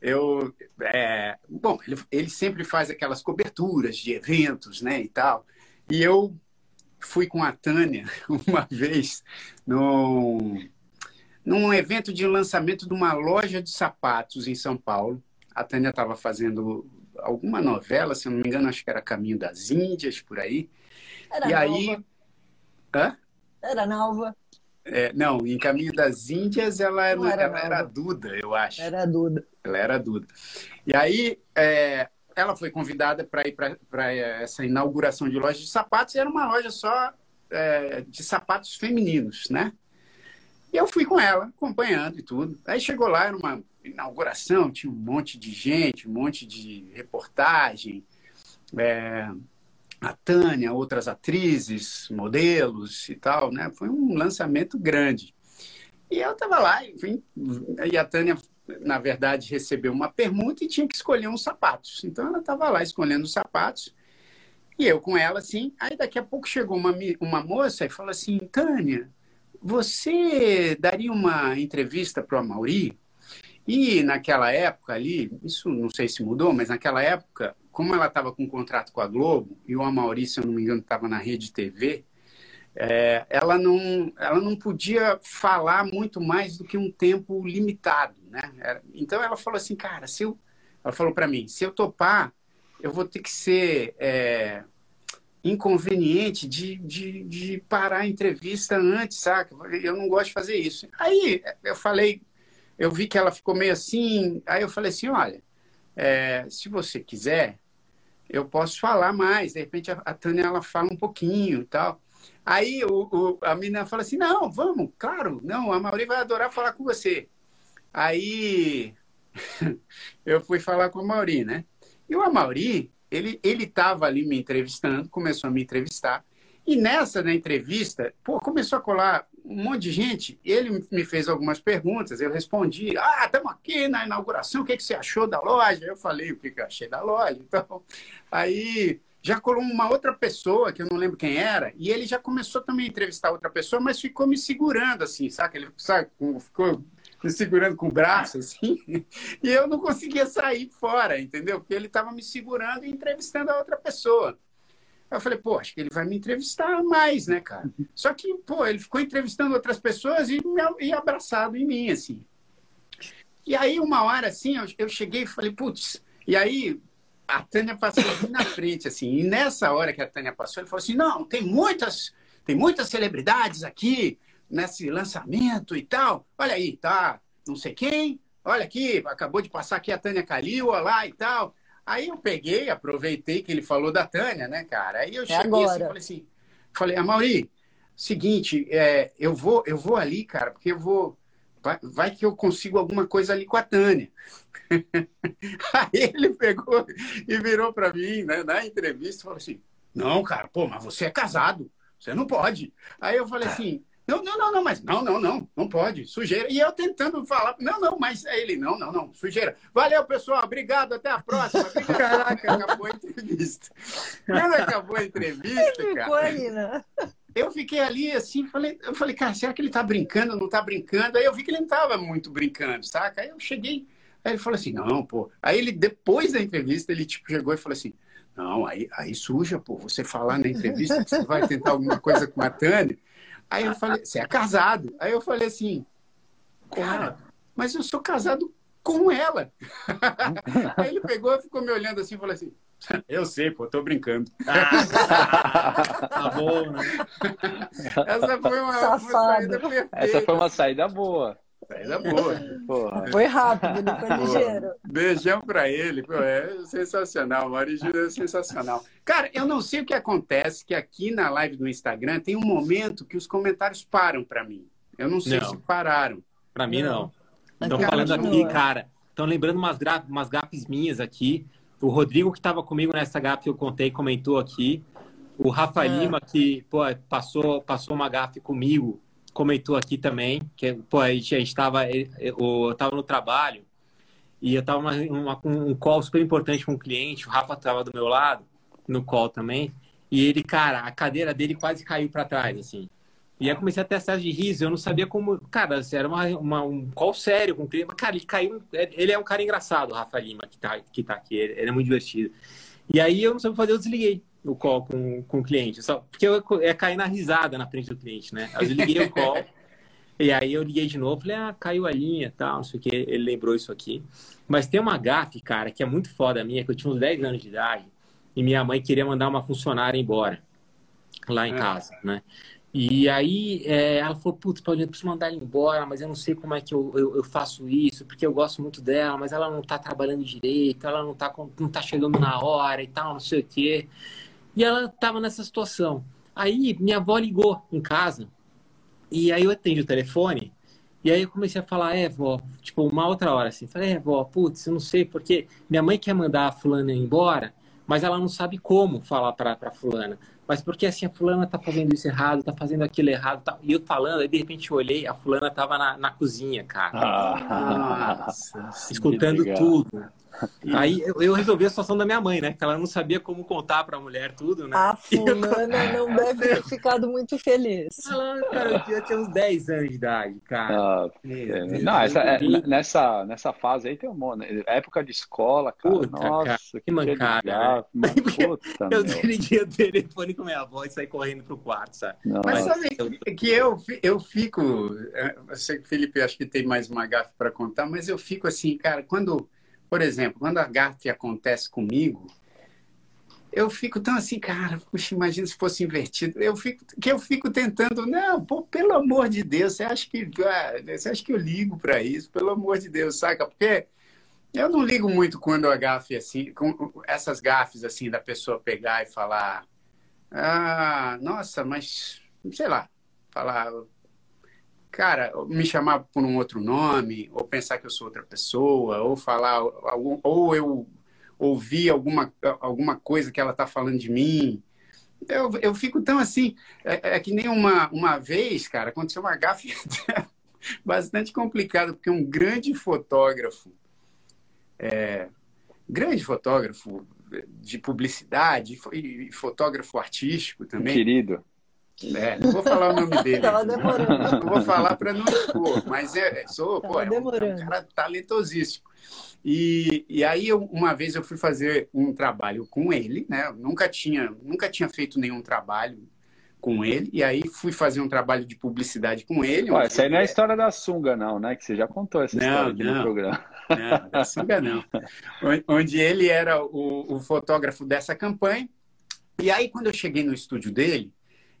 eu, é, bom, ele, ele sempre faz aquelas coberturas de eventos, né, e tal. E eu fui com a Tânia <laughs> uma vez num, num evento de lançamento de uma loja de sapatos em São Paulo. A Tânia estava fazendo alguma novela, se eu não me engano, acho que era Caminho das Índias, por aí. Era e nova. aí. Hã? Era nova. É, não, em Caminho das Índias ela era, era ela era. Duda, eu acho. Era Duda. Ela era Duda. E aí, é, ela foi convidada para ir para essa inauguração de loja de sapatos, e era uma loja só é, de sapatos femininos, né? E eu fui com ela, acompanhando e tudo. Aí chegou lá, era uma inauguração, tinha um monte de gente, um monte de reportagem. é, a Tânia, outras atrizes, modelos e tal, né? Foi um lançamento grande. E eu estava lá, enfim, e a Tânia, na verdade, recebeu uma pergunta e tinha que escolher uns sapatos. Então ela estava lá escolhendo os sapatos, e eu com ela, assim. Aí daqui a pouco chegou uma, uma moça e falou assim: Tânia, você daria uma entrevista para o Amauri? E naquela época ali, isso não sei se mudou, mas naquela época, como ela estava com um contrato com a Globo, e o Amauri, se eu não me engano, estava na Rede TV, é, ela, não, ela não podia falar muito mais do que um tempo limitado, né? Era- Então ela falou assim, cara, se eu, ela falou para mim, se eu topar, eu vou ter que ser é, inconveniente de, de, de parar a entrevista antes, saca? Eu não gosto de fazer isso. Aí eu falei, eu vi que ela ficou meio assim, aí eu falei assim, olha, é, se você quiser, eu posso falar mais, de repente a, a Tânia ela fala um pouquinho e tal. Aí o, o- a menina fala assim, não, vamos, claro, não, a Mauri vai adorar falar com você. Aí <laughs> eu fui falar com o Mauri, né? E o Amauri, ele ele estava ali me entrevistando, começou a me entrevistar. E nessa na entrevista, pô, começou a colar um monte de gente. Ele me fez algumas perguntas, eu respondi: Ah, estamos aqui na inauguração, o que, que você achou da loja? Eu falei o que, que eu achei da loja. <laughs> Então, aí já colou uma outra pessoa, que eu não lembro quem era, e ele já começou também a entrevistar outra pessoa, mas ficou me segurando, assim, sabe? Ele sabe, ficou me segurando com o braço, assim, <laughs> e eu não conseguia sair fora, entendeu? Porque ele estava me segurando e entrevistando a outra pessoa. Eu falei, pô, acho que ele vai me entrevistar mais, né, cara? Só que, pô, ele ficou entrevistando outras pessoas e, e abraçado em mim, assim. E aí, uma hora, assim, eu, eu cheguei e falei, putz, e aí a Tânia passou na frente, assim, e nessa hora que a Tânia passou, ele falou assim, não, tem muitas, tem muitas celebridades aqui nesse lançamento e tal. Olha aí, tá não sei quem, olha aqui, acabou de passar aqui a Tânia Calil, lá e tal. Aí eu peguei, aproveitei que ele falou da Tânia, né, cara? Aí eu é cheguei assim, falei assim, falei, Amauri, seguinte, é, eu vou, eu vou ali, cara, porque eu vou, vai, vai que eu consigo alguma coisa ali com a Tânia. <laughs> Aí ele pegou e virou para mim, né, na entrevista, falou assim, não, cara, pô, mas você é casado, você não pode. Aí eu falei assim, não, não, não, não, mas não, não, não, não pode, sujeira. E eu tentando falar, não, não, mas é ele, não, não, não, sujeira. Valeu, pessoal, obrigado, até a próxima. Caraca, <laughs> acabou a entrevista. Quando acabou a entrevista, cara. Aí, né? Eu fiquei ali assim, falei, eu falei, cara, será que ele tá brincando, não tá brincando? Aí eu vi que ele não tava muito brincando, saca? Aí eu cheguei, aí ele falou assim, não, pô. Aí ele, depois da entrevista, ele tipo chegou e falou assim, não, aí, aí suja, pô, você falar na entrevista que você vai tentar alguma coisa com a Tânia. Aí eu falei, você é casado? Aí eu falei assim, cara, mas eu sou casado com ela. <laughs> Aí ele pegou e ficou me olhando assim e falou assim, eu sei, pô, tô brincando. <laughs> tá bom, né? Essa foi uma, uma saída perfeita. Essa foi uma saída boa. Saída boa. Porra. Foi rápido, ele foi ligeiro. Beijão pra ele. Pô, é sensacional. O Maurício é sensacional. Cara, eu não sei o que acontece, que aqui na live do Instagram tem um momento que os comentários param pra mim. Eu não sei não. se pararam. Pra mim, não. Estão falando aqui, cara. Estão lembrando umas, gra... umas gafes minhas aqui. O Rodrigo, que estava comigo nessa gafe que eu contei, comentou aqui. O Rafa é. Lima, que pô, passou, passou uma gafe comigo comentou aqui também, que pô, a gente estava eu estava no trabalho e eu estava com um call super importante com um cliente, o Rafa estava do meu lado, no call também, e ele, cara, a cadeira dele quase caiu para trás, assim. E aí comecei a ter acesso de riso, eu não sabia como. Cara, era uma, uma, um call sério com o cliente. Cara, ele caiu. Ele é um cara engraçado, o Rafa Lima, que tá, que tá aqui. Ele, ele é muito divertido. E aí eu não sabia fazer, eu desliguei o call com, com o cliente. Só, porque eu ia cair na risada na frente do cliente, né? Eu liguei o call. <laughs> e aí eu liguei de novo, falei, ah, caiu a linha tal, não sei o que. Ele lembrou isso aqui. Mas tem uma gafe, cara, que é muito foda minha, que eu tinha uns 10 anos de idade, e minha mãe queria mandar uma funcionária embora lá em é. casa, né? E aí é, ela falou, putz, Paulinho, eu preciso mandar ela embora, mas eu não sei como é que eu, eu, eu, faço isso, porque eu gosto muito dela, mas ela não tá trabalhando direito, ela não tá, não tá chegando na hora e tal, não sei o quê. E ela estava nessa situação. Aí minha avó ligou em casa e aí eu atendi o telefone e aí eu comecei a falar, é, vó, tipo, uma outra hora assim. Falei, é, vó, putz, eu não sei porque minha mãe quer mandar a fulana embora, mas ela não sabe como falar para a fulana. Mas porque assim, a fulana tá fazendo isso errado, tá fazendo aquilo errado. Tá... E eu falando, aí de repente eu olhei, a fulana tava na, na cozinha, cara. Ah, Nossa, escutando tudo. Aí eu resolvi a situação da minha mãe, né? Que ela não sabia como contar pra mulher tudo, né? A <laughs> fulana eu... não deve ter ficado muito feliz. Ela, cara, eu tinha uns 10 anos de idade, cara. Ah, é, não, essa, é, nessa, nessa fase aí tem um monte. Né? Época de escola, cara. Puta, Nossa, cara, que, que mancada. Né? <laughs> Puta, eu dividia o telefone com minha avó e sair correndo pro quarto, sabe? Nossa. Mas sabe que eu, eu fico. É, eu sei que o Felipe acho que tem mais uma gafe para contar, mas eu fico assim, cara, quando por exemplo, quando a gafe acontece comigo, eu fico tão assim, cara, puxa, imagina se fosse invertido. Eu fico, que eu fico tentando, não, pô, pelo amor de Deus, você acha que, ah, você acha que eu ligo para isso? Pelo amor de Deus, saca? Porque eu não ligo muito quando a gafe assim, com essas gafes assim da pessoa pegar e falar, ah, nossa, mas sei lá, falar cara, me chamar por um outro nome, ou pensar que eu sou outra pessoa, ou falar, ou eu ouvir alguma, alguma coisa que ela está falando de mim. Eu, eu fico tão assim. É, é, que nem uma, uma vez, cara, aconteceu uma gafe <laughs> bastante complicada, porque um grande fotógrafo, é, grande fotógrafo de publicidade e fotógrafo artístico também. Querido. É, não vou falar o nome dele. <laughs> Tava demorando. Não vou falar para não expor, mas é, sou, pô, é, um, é um cara talentosíssimo. E, e aí, eu, uma vez eu fui fazer um trabalho com ele, né? Eu nunca tinha, nunca tinha feito nenhum trabalho com ele, e aí fui fazer um trabalho de publicidade com ele. Ué, essa aí não é a história da sunga, não, né? Que você já contou essa não, história aqui não, no programa. Não, da sunga não. Onde ele era o, o fotógrafo dessa campanha. E aí, quando eu cheguei no estúdio dele,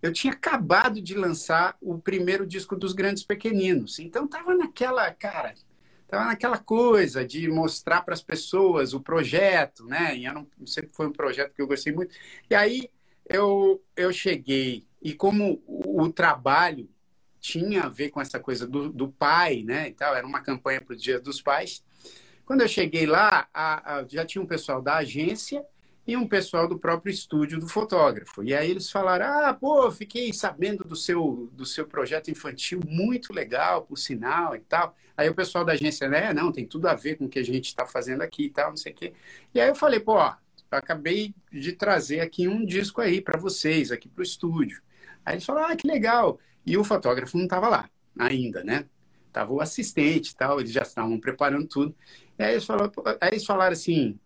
eu tinha acabado de lançar o primeiro disco dos Grandes Pequeninos. Então, tava naquela, cara, Estava naquela coisa de mostrar para as pessoas o projeto, né? E não, sempre foi um projeto que eu gostei muito. E aí eu, eu cheguei, e como o, o trabalho tinha a ver com essa coisa do, do pai, né? E tal, era uma campanha para o Dia dos Pais. Quando eu cheguei lá, a, a, já tinha um pessoal da agência e um pessoal do próprio estúdio do fotógrafo. E aí eles falaram: Ah, pô, fiquei sabendo do seu, do seu projeto infantil, muito legal, por sinal e tal. Aí o pessoal da agência, né? Não, tem tudo a ver com o que a gente está fazendo aqui e tal, não sei o quê. E aí eu falei: pô, ó, acabei de trazer aqui um disco aí para vocês, aqui para o estúdio. Aí eles falaram: Ah, que legal. E o fotógrafo não estava lá ainda, né? Tava o assistente e tal, eles já estavam preparando tudo. E aí eles falaram, aí eles falaram assim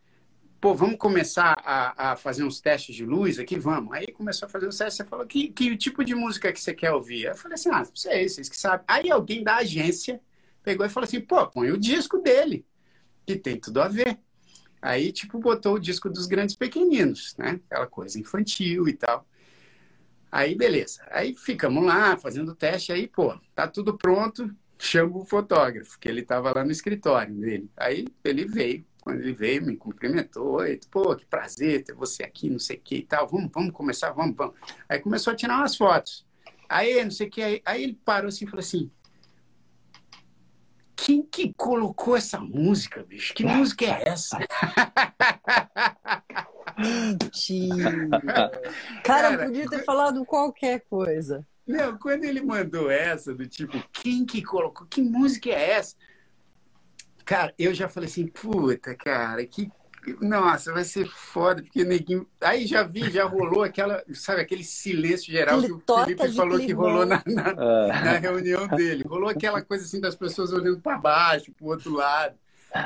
pô, vamos começar a, a, fazer uns testes de luz aqui? Vamos. Aí começou a fazer os testes, você falou, que, que tipo de música que você quer ouvir? Eu falei assim, ah, não sei, vocês que sabem. Aí alguém da agência pegou e falou assim, pô, põe o disco dele, que tem tudo a ver. Aí, tipo, botou o disco dos grandes pequeninos, né? Aquela coisa infantil e tal. Aí, beleza. Aí ficamos lá fazendo o teste, aí, pô, tá tudo pronto, chama o fotógrafo, que ele tava lá no escritório dele. Aí ele veio, quando ele veio, me cumprimentou, Oi, pô, que prazer ter você aqui, não sei o que e tal, vamos, vamos começar, vamos, vamos. Aí começou a tirar umas fotos. Aí, não sei o que, aí, aí ele parou assim e falou assim, quem que colocou essa música, bicho? Que música é essa? Mentira! <laughs> Cara, Cara, podia ter falado qualquer coisa. Não, quando ele mandou essa, do tipo, quem que colocou? Que música é essa? Cara, eu já falei assim, puta, cara, que. Nossa, vai ser foda, porque neguinho. Aí já vi, já rolou aquela, sabe, aquele silêncio geral aquele que o Felipe falou que rolou na, na, é. na, reunião dele. Rolou aquela coisa assim das pessoas olhando para baixo, para o outro lado.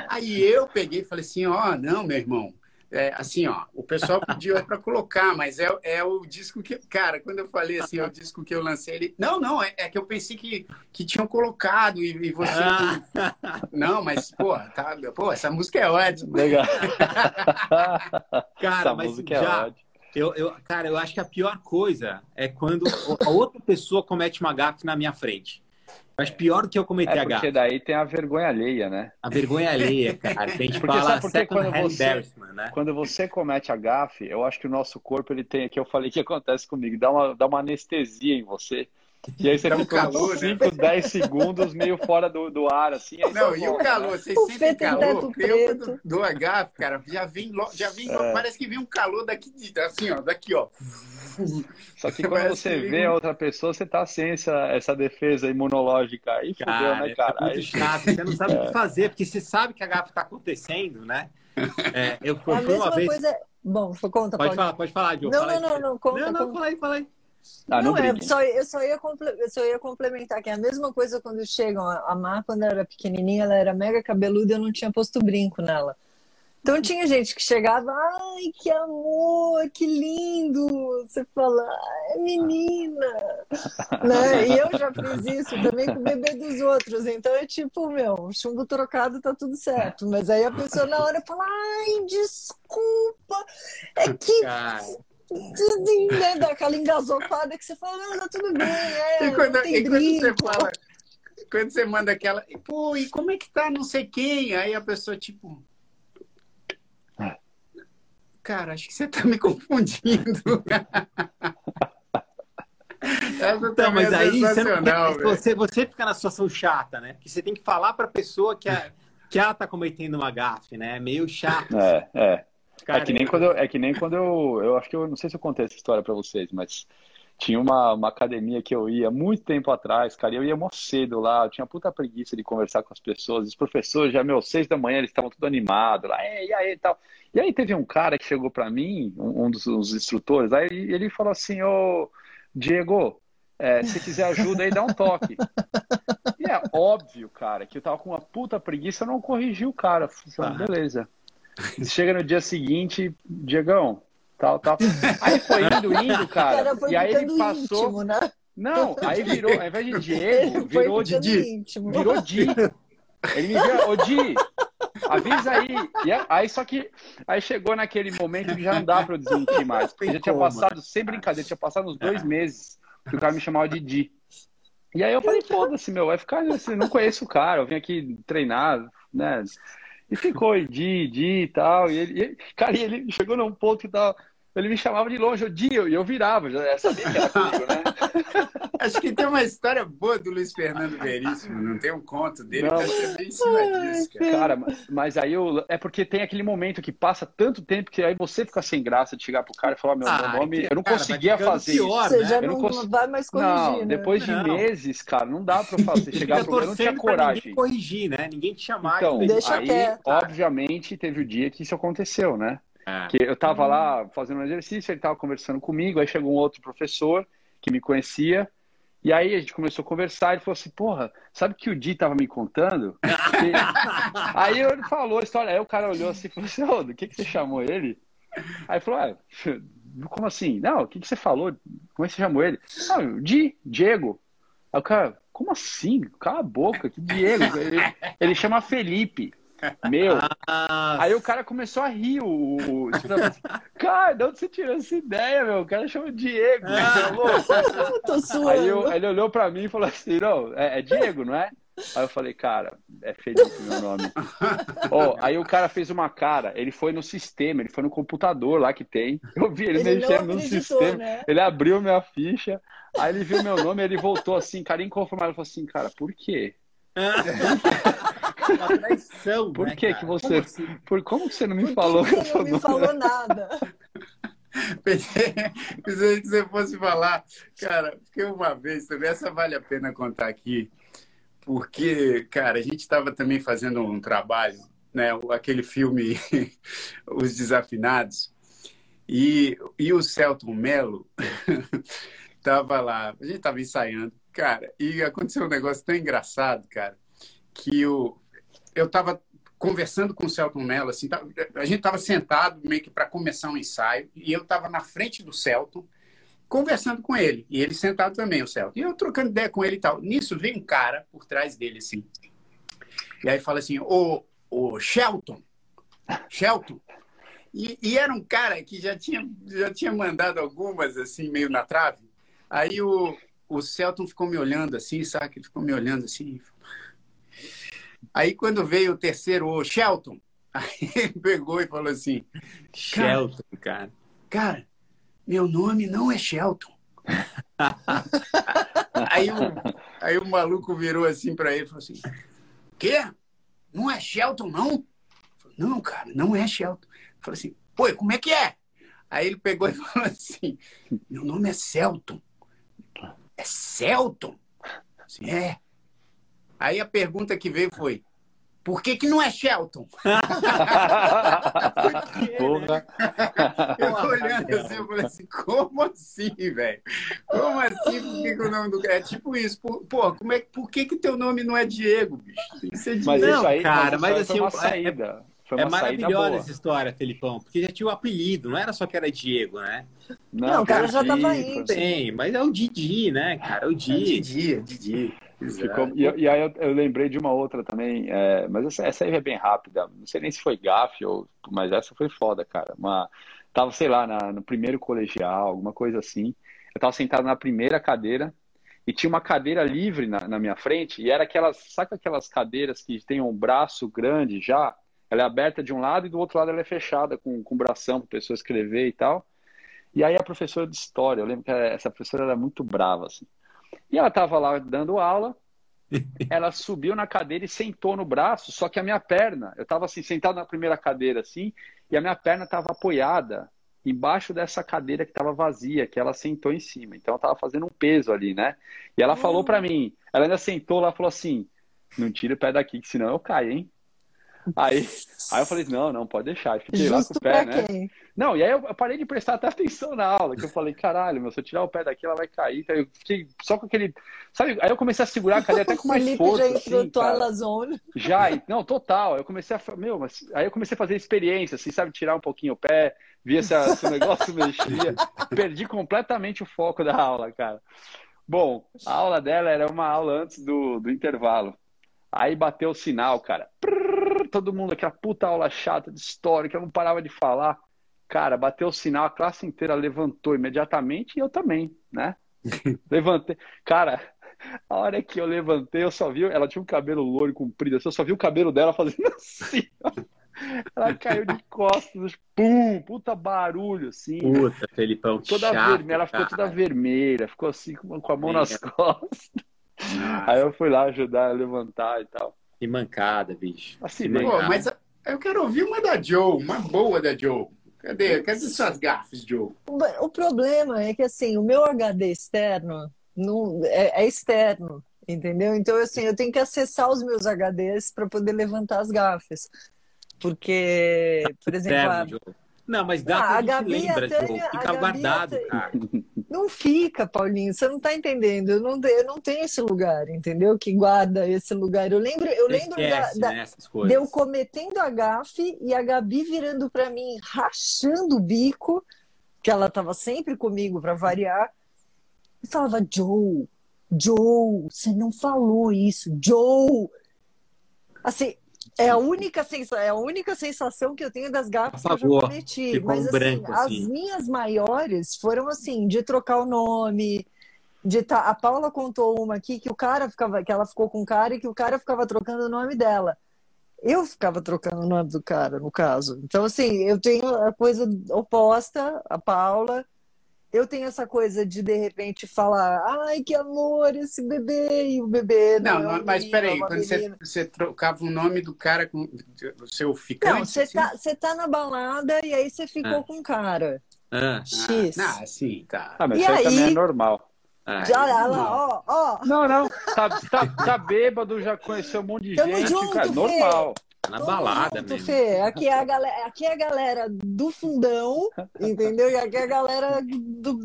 Aí eu peguei e falei assim: ó, oh, não, meu irmão, é, assim, ó, o pessoal pediu para colocar, mas é, é o disco que, cara, quando eu falei assim, é o disco que eu lancei, ele, não, não, é, é que eu pensei que, que tinham colocado e, e você, <laughs> não, mas, pô, tá, pô, essa música é ótima. Legal. <laughs> cara, essa mas música é já, é ótima. Eu, eu, cara, eu acho que a pior coisa é quando a outra pessoa comete uma gafe na minha frente. Mas pior do que eu cometer é a gafe. Porque daí tem a vergonha alheia, né? A vergonha alheia, <laughs> cara. Que porque, falar porque quando você, né? quando você comete a gafe, eu acho que o nosso corpo ele tem, que eu falei que acontece comigo, dá uma, dá uma anestesia em você. E aí você fica calor, 5, né? 10 segundos meio fora do, do ar, assim. Não, e o calor, vocês o sentem calor? Eu, do, do H, cara, já vem, já vem é. parece que vem um calor daqui, assim, ó, daqui, ó. Só que <laughs> quando você vê a outra pessoa, você tá sem essa, essa defesa imunológica aí, cara, fudeu, né, cara? É muito chato, você não sabe é. o que fazer, porque você sabe que a gafa tá acontecendo, né? É, eu mesma uma vez... coisa... Bom, conta, pode. Pode falar, pode falar, Diogo. Não, não, não, não, conta. Não, não, fala aí, fala aí. Ah, não, não é, só, eu, só ia eu só ia complementar que é a mesma coisa quando chegam. A Mar, quando era pequenininha, ela era mega cabeluda e eu não tinha posto brinco nela. Então tinha gente que chegava, ai, que amor, que lindo. Você fala, ai, menina. <laughs> né? E eu já fiz isso também com o bebê dos outros. Então é tipo, meu, chumbo trocado tá tudo certo. Mas aí a pessoa na hora fala, ai, desculpa. É que. Né, dá aquela engasopada que você fala, não, tá tudo bem, é, e quando, e quando você fala, quando você manda aquela, pô, e como é que tá não sei quem? Aí a pessoa, tipo, cara, acho que você está me confundindo. <laughs> César Então, mas é aí você, não, você, você fica na situação chata, né? Porque você tem que falar pra pessoa que, a, que ela tá cometendo uma gafe, né? É meio chato. É, é. Cara, é que nem quando eu, é que nem quando eu, eu acho que eu não sei se eu contei essa história pra vocês, mas tinha uma, uma academia que eu ia muito tempo atrás, cara, e eu ia mó cedo lá, eu tinha puta preguiça de conversar com as pessoas, os professores já, meu, seis da manhã, eles estavam tudo animados lá, "Ei, e aí, e tal. E aí teve um cara que chegou pra mim, um, um dos, dos instrutores, aí ele, ele falou assim, ô, Diego, é, se quiser ajuda aí, dá um toque. E é óbvio, cara, que eu tava com uma puta preguiça, eu não corrigi o cara. Falei, Ah. beleza. Chega no dia seguinte, Diegão, tal, tal. Aí foi indo, indo, cara E aí ele passou. íntimo, né? Não, aí virou, ao invés de Diego, virou Didi. íntimo. Virou Di. Ele me viu, ô Di, avisa aí. E é- aí só que aí chegou naquele momento que já não dá pra eu desmentir mais. Porque já tinha passado, sem brincadeira, tinha passado uns dois meses que o cara me chamava de Di. E aí eu falei, foda-se, meu, vai ficar assim, não conheço o cara, eu vim aqui treinar, né? E ficou, e Di, Di e tal. E ele, e cara, ele chegou num ponto que tava. Ele me chamava de longe, o Di, e eu, eu virava, já sabia que era comigo, né? <laughs> Acho que tem uma história boa do Luiz Fernando Veríssimo, não tem um conto dele, Não. que é bem em cima disso, cara. Cara, mas- mas aí eu, é porque tem aquele momento que passa tanto tempo que aí você fica sem graça de chegar pro cara e falar, meu, Ah, meu nome, que- eu não cara, conseguia fazer pior, isso. Você né? já Eu não, não cons- vai mais corrigir, Não, né? depois de Não. meses, cara, não dá pra <laughs> fazer, chegar pro eu não tinha coragem. ninguém corrigir, né? Ninguém te chamar. Então, aí, quieto. obviamente, teve o dia que isso aconteceu, né? Quando. Que eu tava lá fazendo um exercício, ele tava conversando comigo, aí chegou um outro professor que me conhecia, e aí a gente começou a conversar, ele falou assim, porra, sabe que o Di tava me contando? Que- <laughs> aí ele falou a história, aí o cara olhou assim e falou assim, ô, do que que você chamou ele? Aí falou, ah, <laughs> como assim? Não, o que que você falou? Como é que você chamou ele? Não, o Di, Diego. Aí o cara, como assim? Cala a boca, que Diego? Ele, ele chama Felipe. Meu, Ah, Aí o cara começou a rir. O, o- tipo, cara, de onde você tirou essa ideia, meu? O cara chama Diego. <laughs> Eu tô suando. Aí eu- aí ele olhou pra mim e falou assim: não, é, é Diego, não é? Aí eu falei, cara, é Felipe meu nome. <laughs> Ó, aí o cara fez uma cara, ele foi no sistema, ele foi no computador lá que tem. Eu vi ele, Ele mexendo no sistema. né? Ele abriu minha ficha, aí ele viu meu nome, ele voltou assim, cara, inconformado. Ele falou assim, cara, por quê? <laughs> uma traição. Por né, que cara? que você- Como assim? Por como que você não me Por falou que você não me falou nada? Pensei, <laughs> pensei que você fosse falar, cara, porque uma vez também, essa vale a pena contar aqui, porque, cara, a gente estava também fazendo um trabalho, né, aquele filme <laughs> Os Desafinados, e, e o Celton Mello <laughs> estava lá, a gente estava ensaiando, cara, e aconteceu um negócio tão engraçado, cara, que o, eu estava conversando com o Celton Mello, assim, tá- a gente estava sentado meio que para começar um ensaio, e eu estava na frente do Celton, conversando com ele, e ele sentado também, o Celton, e eu trocando ideia com ele e tal. Nisso veio um cara por trás dele, assim, e aí fala assim, ô, ô Shelton, Shelton, e, e era um cara que já tinha, já tinha mandado algumas, assim, meio na trave, aí o, o Celton ficou me olhando assim, sabe, ele ficou me olhando assim, Aí quando veio o terceiro, o Shelton, <laughs> aí ele pegou e falou assim, Shelton, cara. cara, meu nome não é Shelton. <laughs> aí, o, aí o maluco virou assim pra ele e falou assim, quê? Não é Shelton, não? Falei, não, cara, não é Shelton. Falei assim, pô, como é que é? Aí ele pegou e falou assim, meu nome é Celton. É Celton? Assim, é. Aí a pergunta que veio foi, por que, que não é Shelton? <laughs> Porra. Eu olhando assim, eu falei assim, como assim, velho? Como assim? Por que, que o nome do cara? É tipo isso. Pô, pô, como é, por que, que teu nome não é Diego, bicho? Tem que ser Diego. Mas Não, isso aí, cara, mas, isso mas aí assim, foi uma é- saída. Foi É uma saída maravilhosa boa. essa história, Felipão, porque já tinha o apelido, não era só que era Diego, né? Não, o cara já tava indo. Sim, mas é o Didi, né, cara? É o É Didi. Didi, é Didi. Ficou- Exato. e, e aí eu, eu lembrei de uma outra também, é, mas essa, essa aí é bem rápida. Não sei nem se foi gafe, ou, mas essa foi foda, cara. Uma, tava, sei lá, na- no primeiro colegial, alguma coisa assim. Eu tava sentado na primeira cadeira e tinha uma cadeira livre na, na minha frente, e era aquelas, sabe aquelas cadeiras que tem um braço grande já? Ela é aberta de um lado e do outro lado ela é fechada com, com bração para a pessoa escrever e tal. E aí a professora de história, eu lembro que essa professora era muito brava, assim. E ela tava lá dando aula, <laughs> ela subiu na cadeira e sentou no braço, só que a minha perna, eu tava assim, sentado na primeira cadeira assim, e a minha perna tava apoiada embaixo dessa cadeira que estava vazia, que ela sentou em cima. Então ela tava fazendo um peso ali, né? E ela falou para mim, ela ainda sentou lá e falou assim: "Não tira o pé daqui, que senão eu caio, hein?" Aí, aí eu falei, não, não, pode deixar. Fiquei Justo lá com o pé, né? quem? Não, e aí eu parei de prestar até atenção na aula, que eu falei, caralho, meu, se eu tirar o pé daqui, ela vai cair. Então eu fiquei só com aquele. Sabe? Aí eu comecei a segurar a cadeira até com mais Felipe força. já entrou assim, cara. a zona. Já, não, total. Eu comecei a. Meu, mas aí eu comecei a fazer experiência, assim, sabe? Tirar um pouquinho o pé, via se, a- se o negócio mexia. Perdi completamente o foco da aula, cara. Bom, a aula dela era uma aula antes do, do intervalo. Aí bateu o sinal, cara. Prrr, todo mundo, aquela puta aula chata de história, que eu não parava de falar. Cara, bateu o sinal, a classe inteira levantou imediatamente e eu também, né? <laughs> Levantei. Cara, a hora que eu levantei, eu só vi. Ela tinha um cabelo loiro comprido, assim, eu só vi o cabelo dela fazendo <laughs> assim. Ela caiu de costas, pum, puta barulho, assim. Puta, Felipão, que Toda chato, vermelha, ela ficou cara. toda vermelha, ficou assim com a mão nas costas. Ah, Aí eu fui lá ajudar a levantar e tal. Que mancada, bicho. Assim, Que bem, Pô, mancada. mas eu quero ouvir uma da Joe, uma boa da Joe. Cadê? Cadê suas gafes, Joe? O problema é que assim, o meu HD externo não, é, é externo, entendeu? Então, assim, eu tenho que acessar os meus HDs para poder levantar as gafes. Porque, por exemplo, a-. Não, mas Ah, dá a pra gente Gabi a lembra, Joe. a Fica a guardado, Tânia- cara. <laughs> não fica, Paulinho, você não tá entendendo. Eu não, eu não tenho esse lugar, entendeu? Que guarda esse lugar. Eu lembro, eu lembro da, Esquece, da- né, de eu cometendo a gafe e a Gabi virando para mim, rachando o bico, que ela estava sempre comigo para variar, e falava: Joe, Joe, você não falou isso, Joe. Assim, é a única sensação, é a única sensação que eu tenho das gafes que eu já cometi. Ficou Mas um assim, branco, as assim. minhas maiores foram assim, de trocar o nome, de tá, a Paula contou uma aqui que o cara ficava, que ela ficou com o cara e que o cara ficava trocando o nome dela. Eu ficava trocando o nome do cara, no caso. Então, assim, eu tenho a coisa oposta, a Paula. Eu tenho essa coisa de, de repente, falar, ai, que amor, esse bebê, e o bebê não, Não, é mas menino, é peraí, uma quando você, você trocava o nome do cara com o seu ficante. Não, você assim? tá, você tá na balada e aí você ficou Ah. com o cara. Ah, X. Ah, sim, tá. Ah, mas E isso aí também é normal. ah, Já, olha não. lá, ó, ó. Não, não. Tá, tá, tá bêbado, já conheceu um monte de Tamo gente, junto, cara. Fê. Normal. Tá na Todo balada mundo, mesmo. Fê. Aqui é, a galera, aqui é a galera do fundão, entendeu? E aqui é a galera do,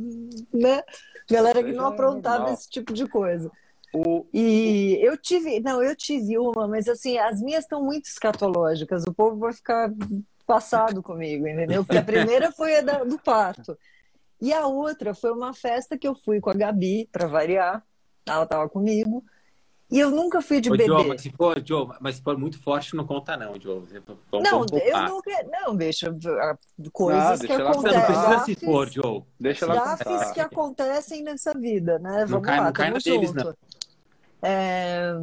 né? Galera que não aprontava esse tipo de coisa. O, E eu tive, não, eu tive uma, mas assim, as minhas estão muito escatológicas. O povo vai ficar passado comigo, entendeu? Porque a primeira foi a da- do parto. E a outra foi uma festa que eu fui com a Gabi, para variar. Ela estava comigo. E eu nunca fui de Ô, bebê. Joe, mas se for, Joe, mas se for muito forte, não conta não, Joe. Vamos, Não, vamos eu nunca. Não, bicho, a- coisas que deixa não acontecem. contar. precisa se for, Joe. deixa ela Gafes que acontecem nessa vida, né? Vamos cai- lá, não cai tamo na deles, junto. não. É,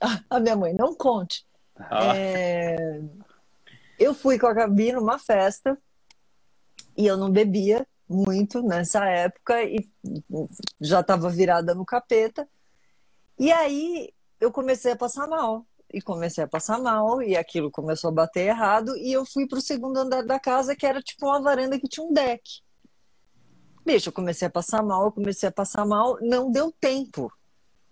<laughs> A minha mãe, não conte. Ah, É, Eu fui com a Gabi numa festa e eu não bebia muito nessa época e já estava virada no capeta. E aí eu comecei a passar mal. E comecei a passar mal, e aquilo começou a bater errado, e eu fui para o segundo andar da casa, que era tipo uma varanda que tinha um deck. Bicho, eu comecei a passar mal, eu comecei a passar mal, não deu tempo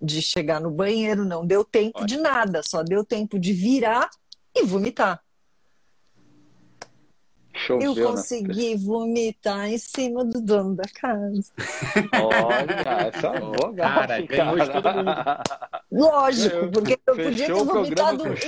de chegar no banheiro, não deu tempo de nada, só deu tempo de virar e vomitar. Choveu, Eu né? consegui vomitar em cima do dono da casa. Olha, essa é <laughs> boa Cara, gafe, ganhou de cara. todo mundo. Lógico, Eu- porque eu fechou podia ter vomitado em de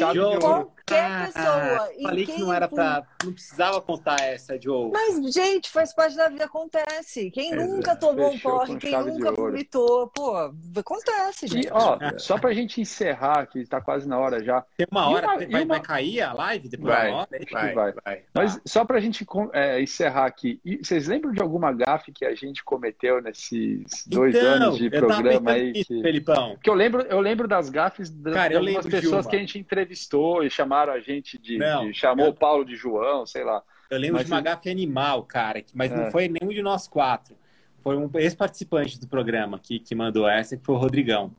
qualquer pessoa. em Falei que quem não era pra. Não precisava contar essa, Joe. Mas, gente, faz parte da vida, acontece. Quem Exato. nunca tomou um porre, quem nunca vomitou, pô, acontece, gente. E, ó, só pra gente encerrar, que tá quase na hora já. Tem uma hora, uma- que vai, uma- vai cair a live depois Vai, da hora? é vai, vai. vai. Mas só pra gente é, encerrar aqui, e vocês lembram de alguma gafe que a gente cometeu nesses dois Então, anos de programa aí? nisso, Que... Felipão. Porque eu lembro, eu lembro das gafes Cara, de algumas de pessoas que a gente entrevistou e chamaram a gente de. Não, de- chamou eu- o Paulo de João, sei lá. Eu lembro Mas de uma gafe animal, cara, mas É. não foi nenhum de nós quatro. foi um ex-participante do programa que, que mandou essa, que foi o Rodrigão.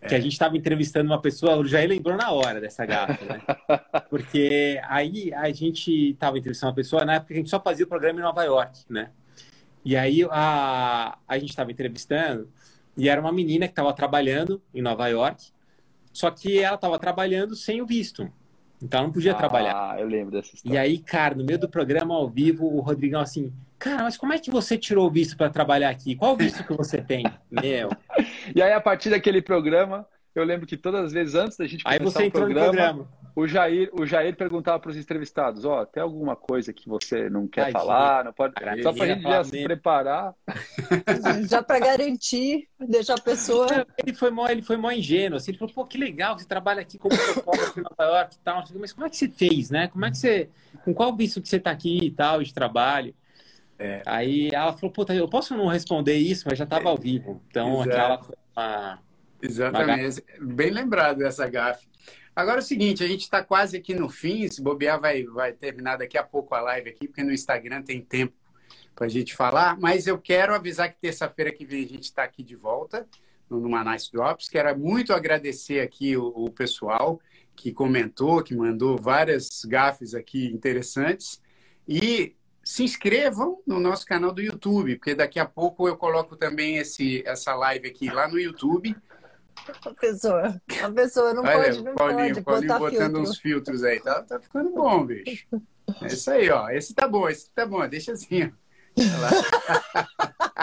É. Que a gente estava entrevistando uma pessoa, o Jair lembrou na hora dessa gafa, né? <laughs> Porque aí a gente estava entrevistando uma pessoa, na época a gente só fazia o programa em Nova York, né? E aí a, a gente estava entrevistando e era uma menina que estava trabalhando em Nova York, só que ela estava trabalhando sem o visto. Então não podia ah, trabalhar. Ah, eu lembro dessa história. E aí, cara, no meio do programa ao vivo, o Rodrigão assim, cara, mas como é que você tirou o visto para trabalhar aqui? Qual visto que você tem? <laughs> Meu. E aí, a partir daquele programa, eu lembro que todas as vezes antes da gente começar aí você entrou o programa, no programa, o Jair, o Jair perguntava para os entrevistados, ó, oh, tem alguma coisa que você não quer falar, não pode, só para a gente já se preparar, <laughs> já para garantir, deixar a pessoa. Ele foi mó, ele foi mó ingênuo, assim, ele falou, pô, que legal, você trabalha aqui como fotógrafo em Nova York e tal, mas como é que você fez, né? Como é que você, com qual visto que você está aqui e tal de trabalho? É. Aí ela falou, puta, eu posso não responder isso, mas já estava ao vivo, então Exato. aquela foi uma Exatamente. Uma Bem lembrado dessa gafe. Agora é o seguinte, a gente está quase aqui no fim, se bobear vai, vai terminar daqui a pouco a live aqui, porque no Instagram tem tempo para a gente falar, mas eu quero avisar que terça-feira que vem a gente está aqui de volta no Nice Drops. Quero muito agradecer aqui o, o, pessoal que comentou, que mandou várias gafes aqui interessantes. E se inscrevam no nosso canal do YouTube, porque daqui a pouco eu coloco também esse, essa live aqui lá no YouTube. A pessoa, a pessoa não Olha, pode, não Paulinho, pode Paulinho botando filtro. uns filtros aí. Tá, tá ficando bom, bicho. É isso aí, ó. Esse tá bom, esse tá bom. Deixa assim, ó. <laughs>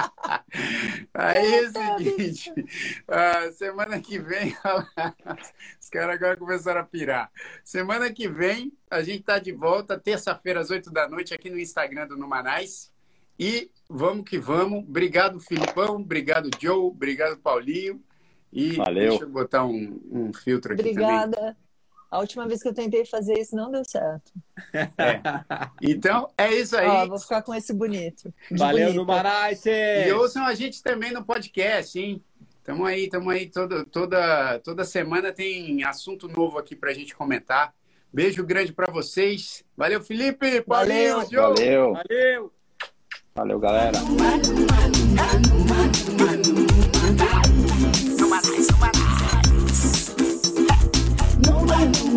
Aí é o seguinte, uh, semana que vem, <laughs> os caras agora começaram a pirar. Semana que vem, a gente tá de volta, terça-feira, às 8 da noite, aqui no Instagram do Numanais. E vamos que vamos. Obrigado, Filipão. Obrigado, Joe. Obrigado, Paulinho. E Valeu. deixa eu botar um, um filtro aqui Obrigada. também. A última vez que eu tentei fazer isso não deu certo. É. Então, é isso aí. Ó, vou ficar com esse bonito. Valeu. Numanice! E ouçam a gente também no podcast, hein? Tamo aí, tamo aí. Toda, toda, toda semana tem assunto novo aqui pra gente comentar. Beijo grande pra vocês. Valeu, Felipe. Valeu. Joe. Valeu, Valeu!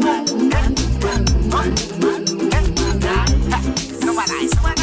man, man, man, man, man,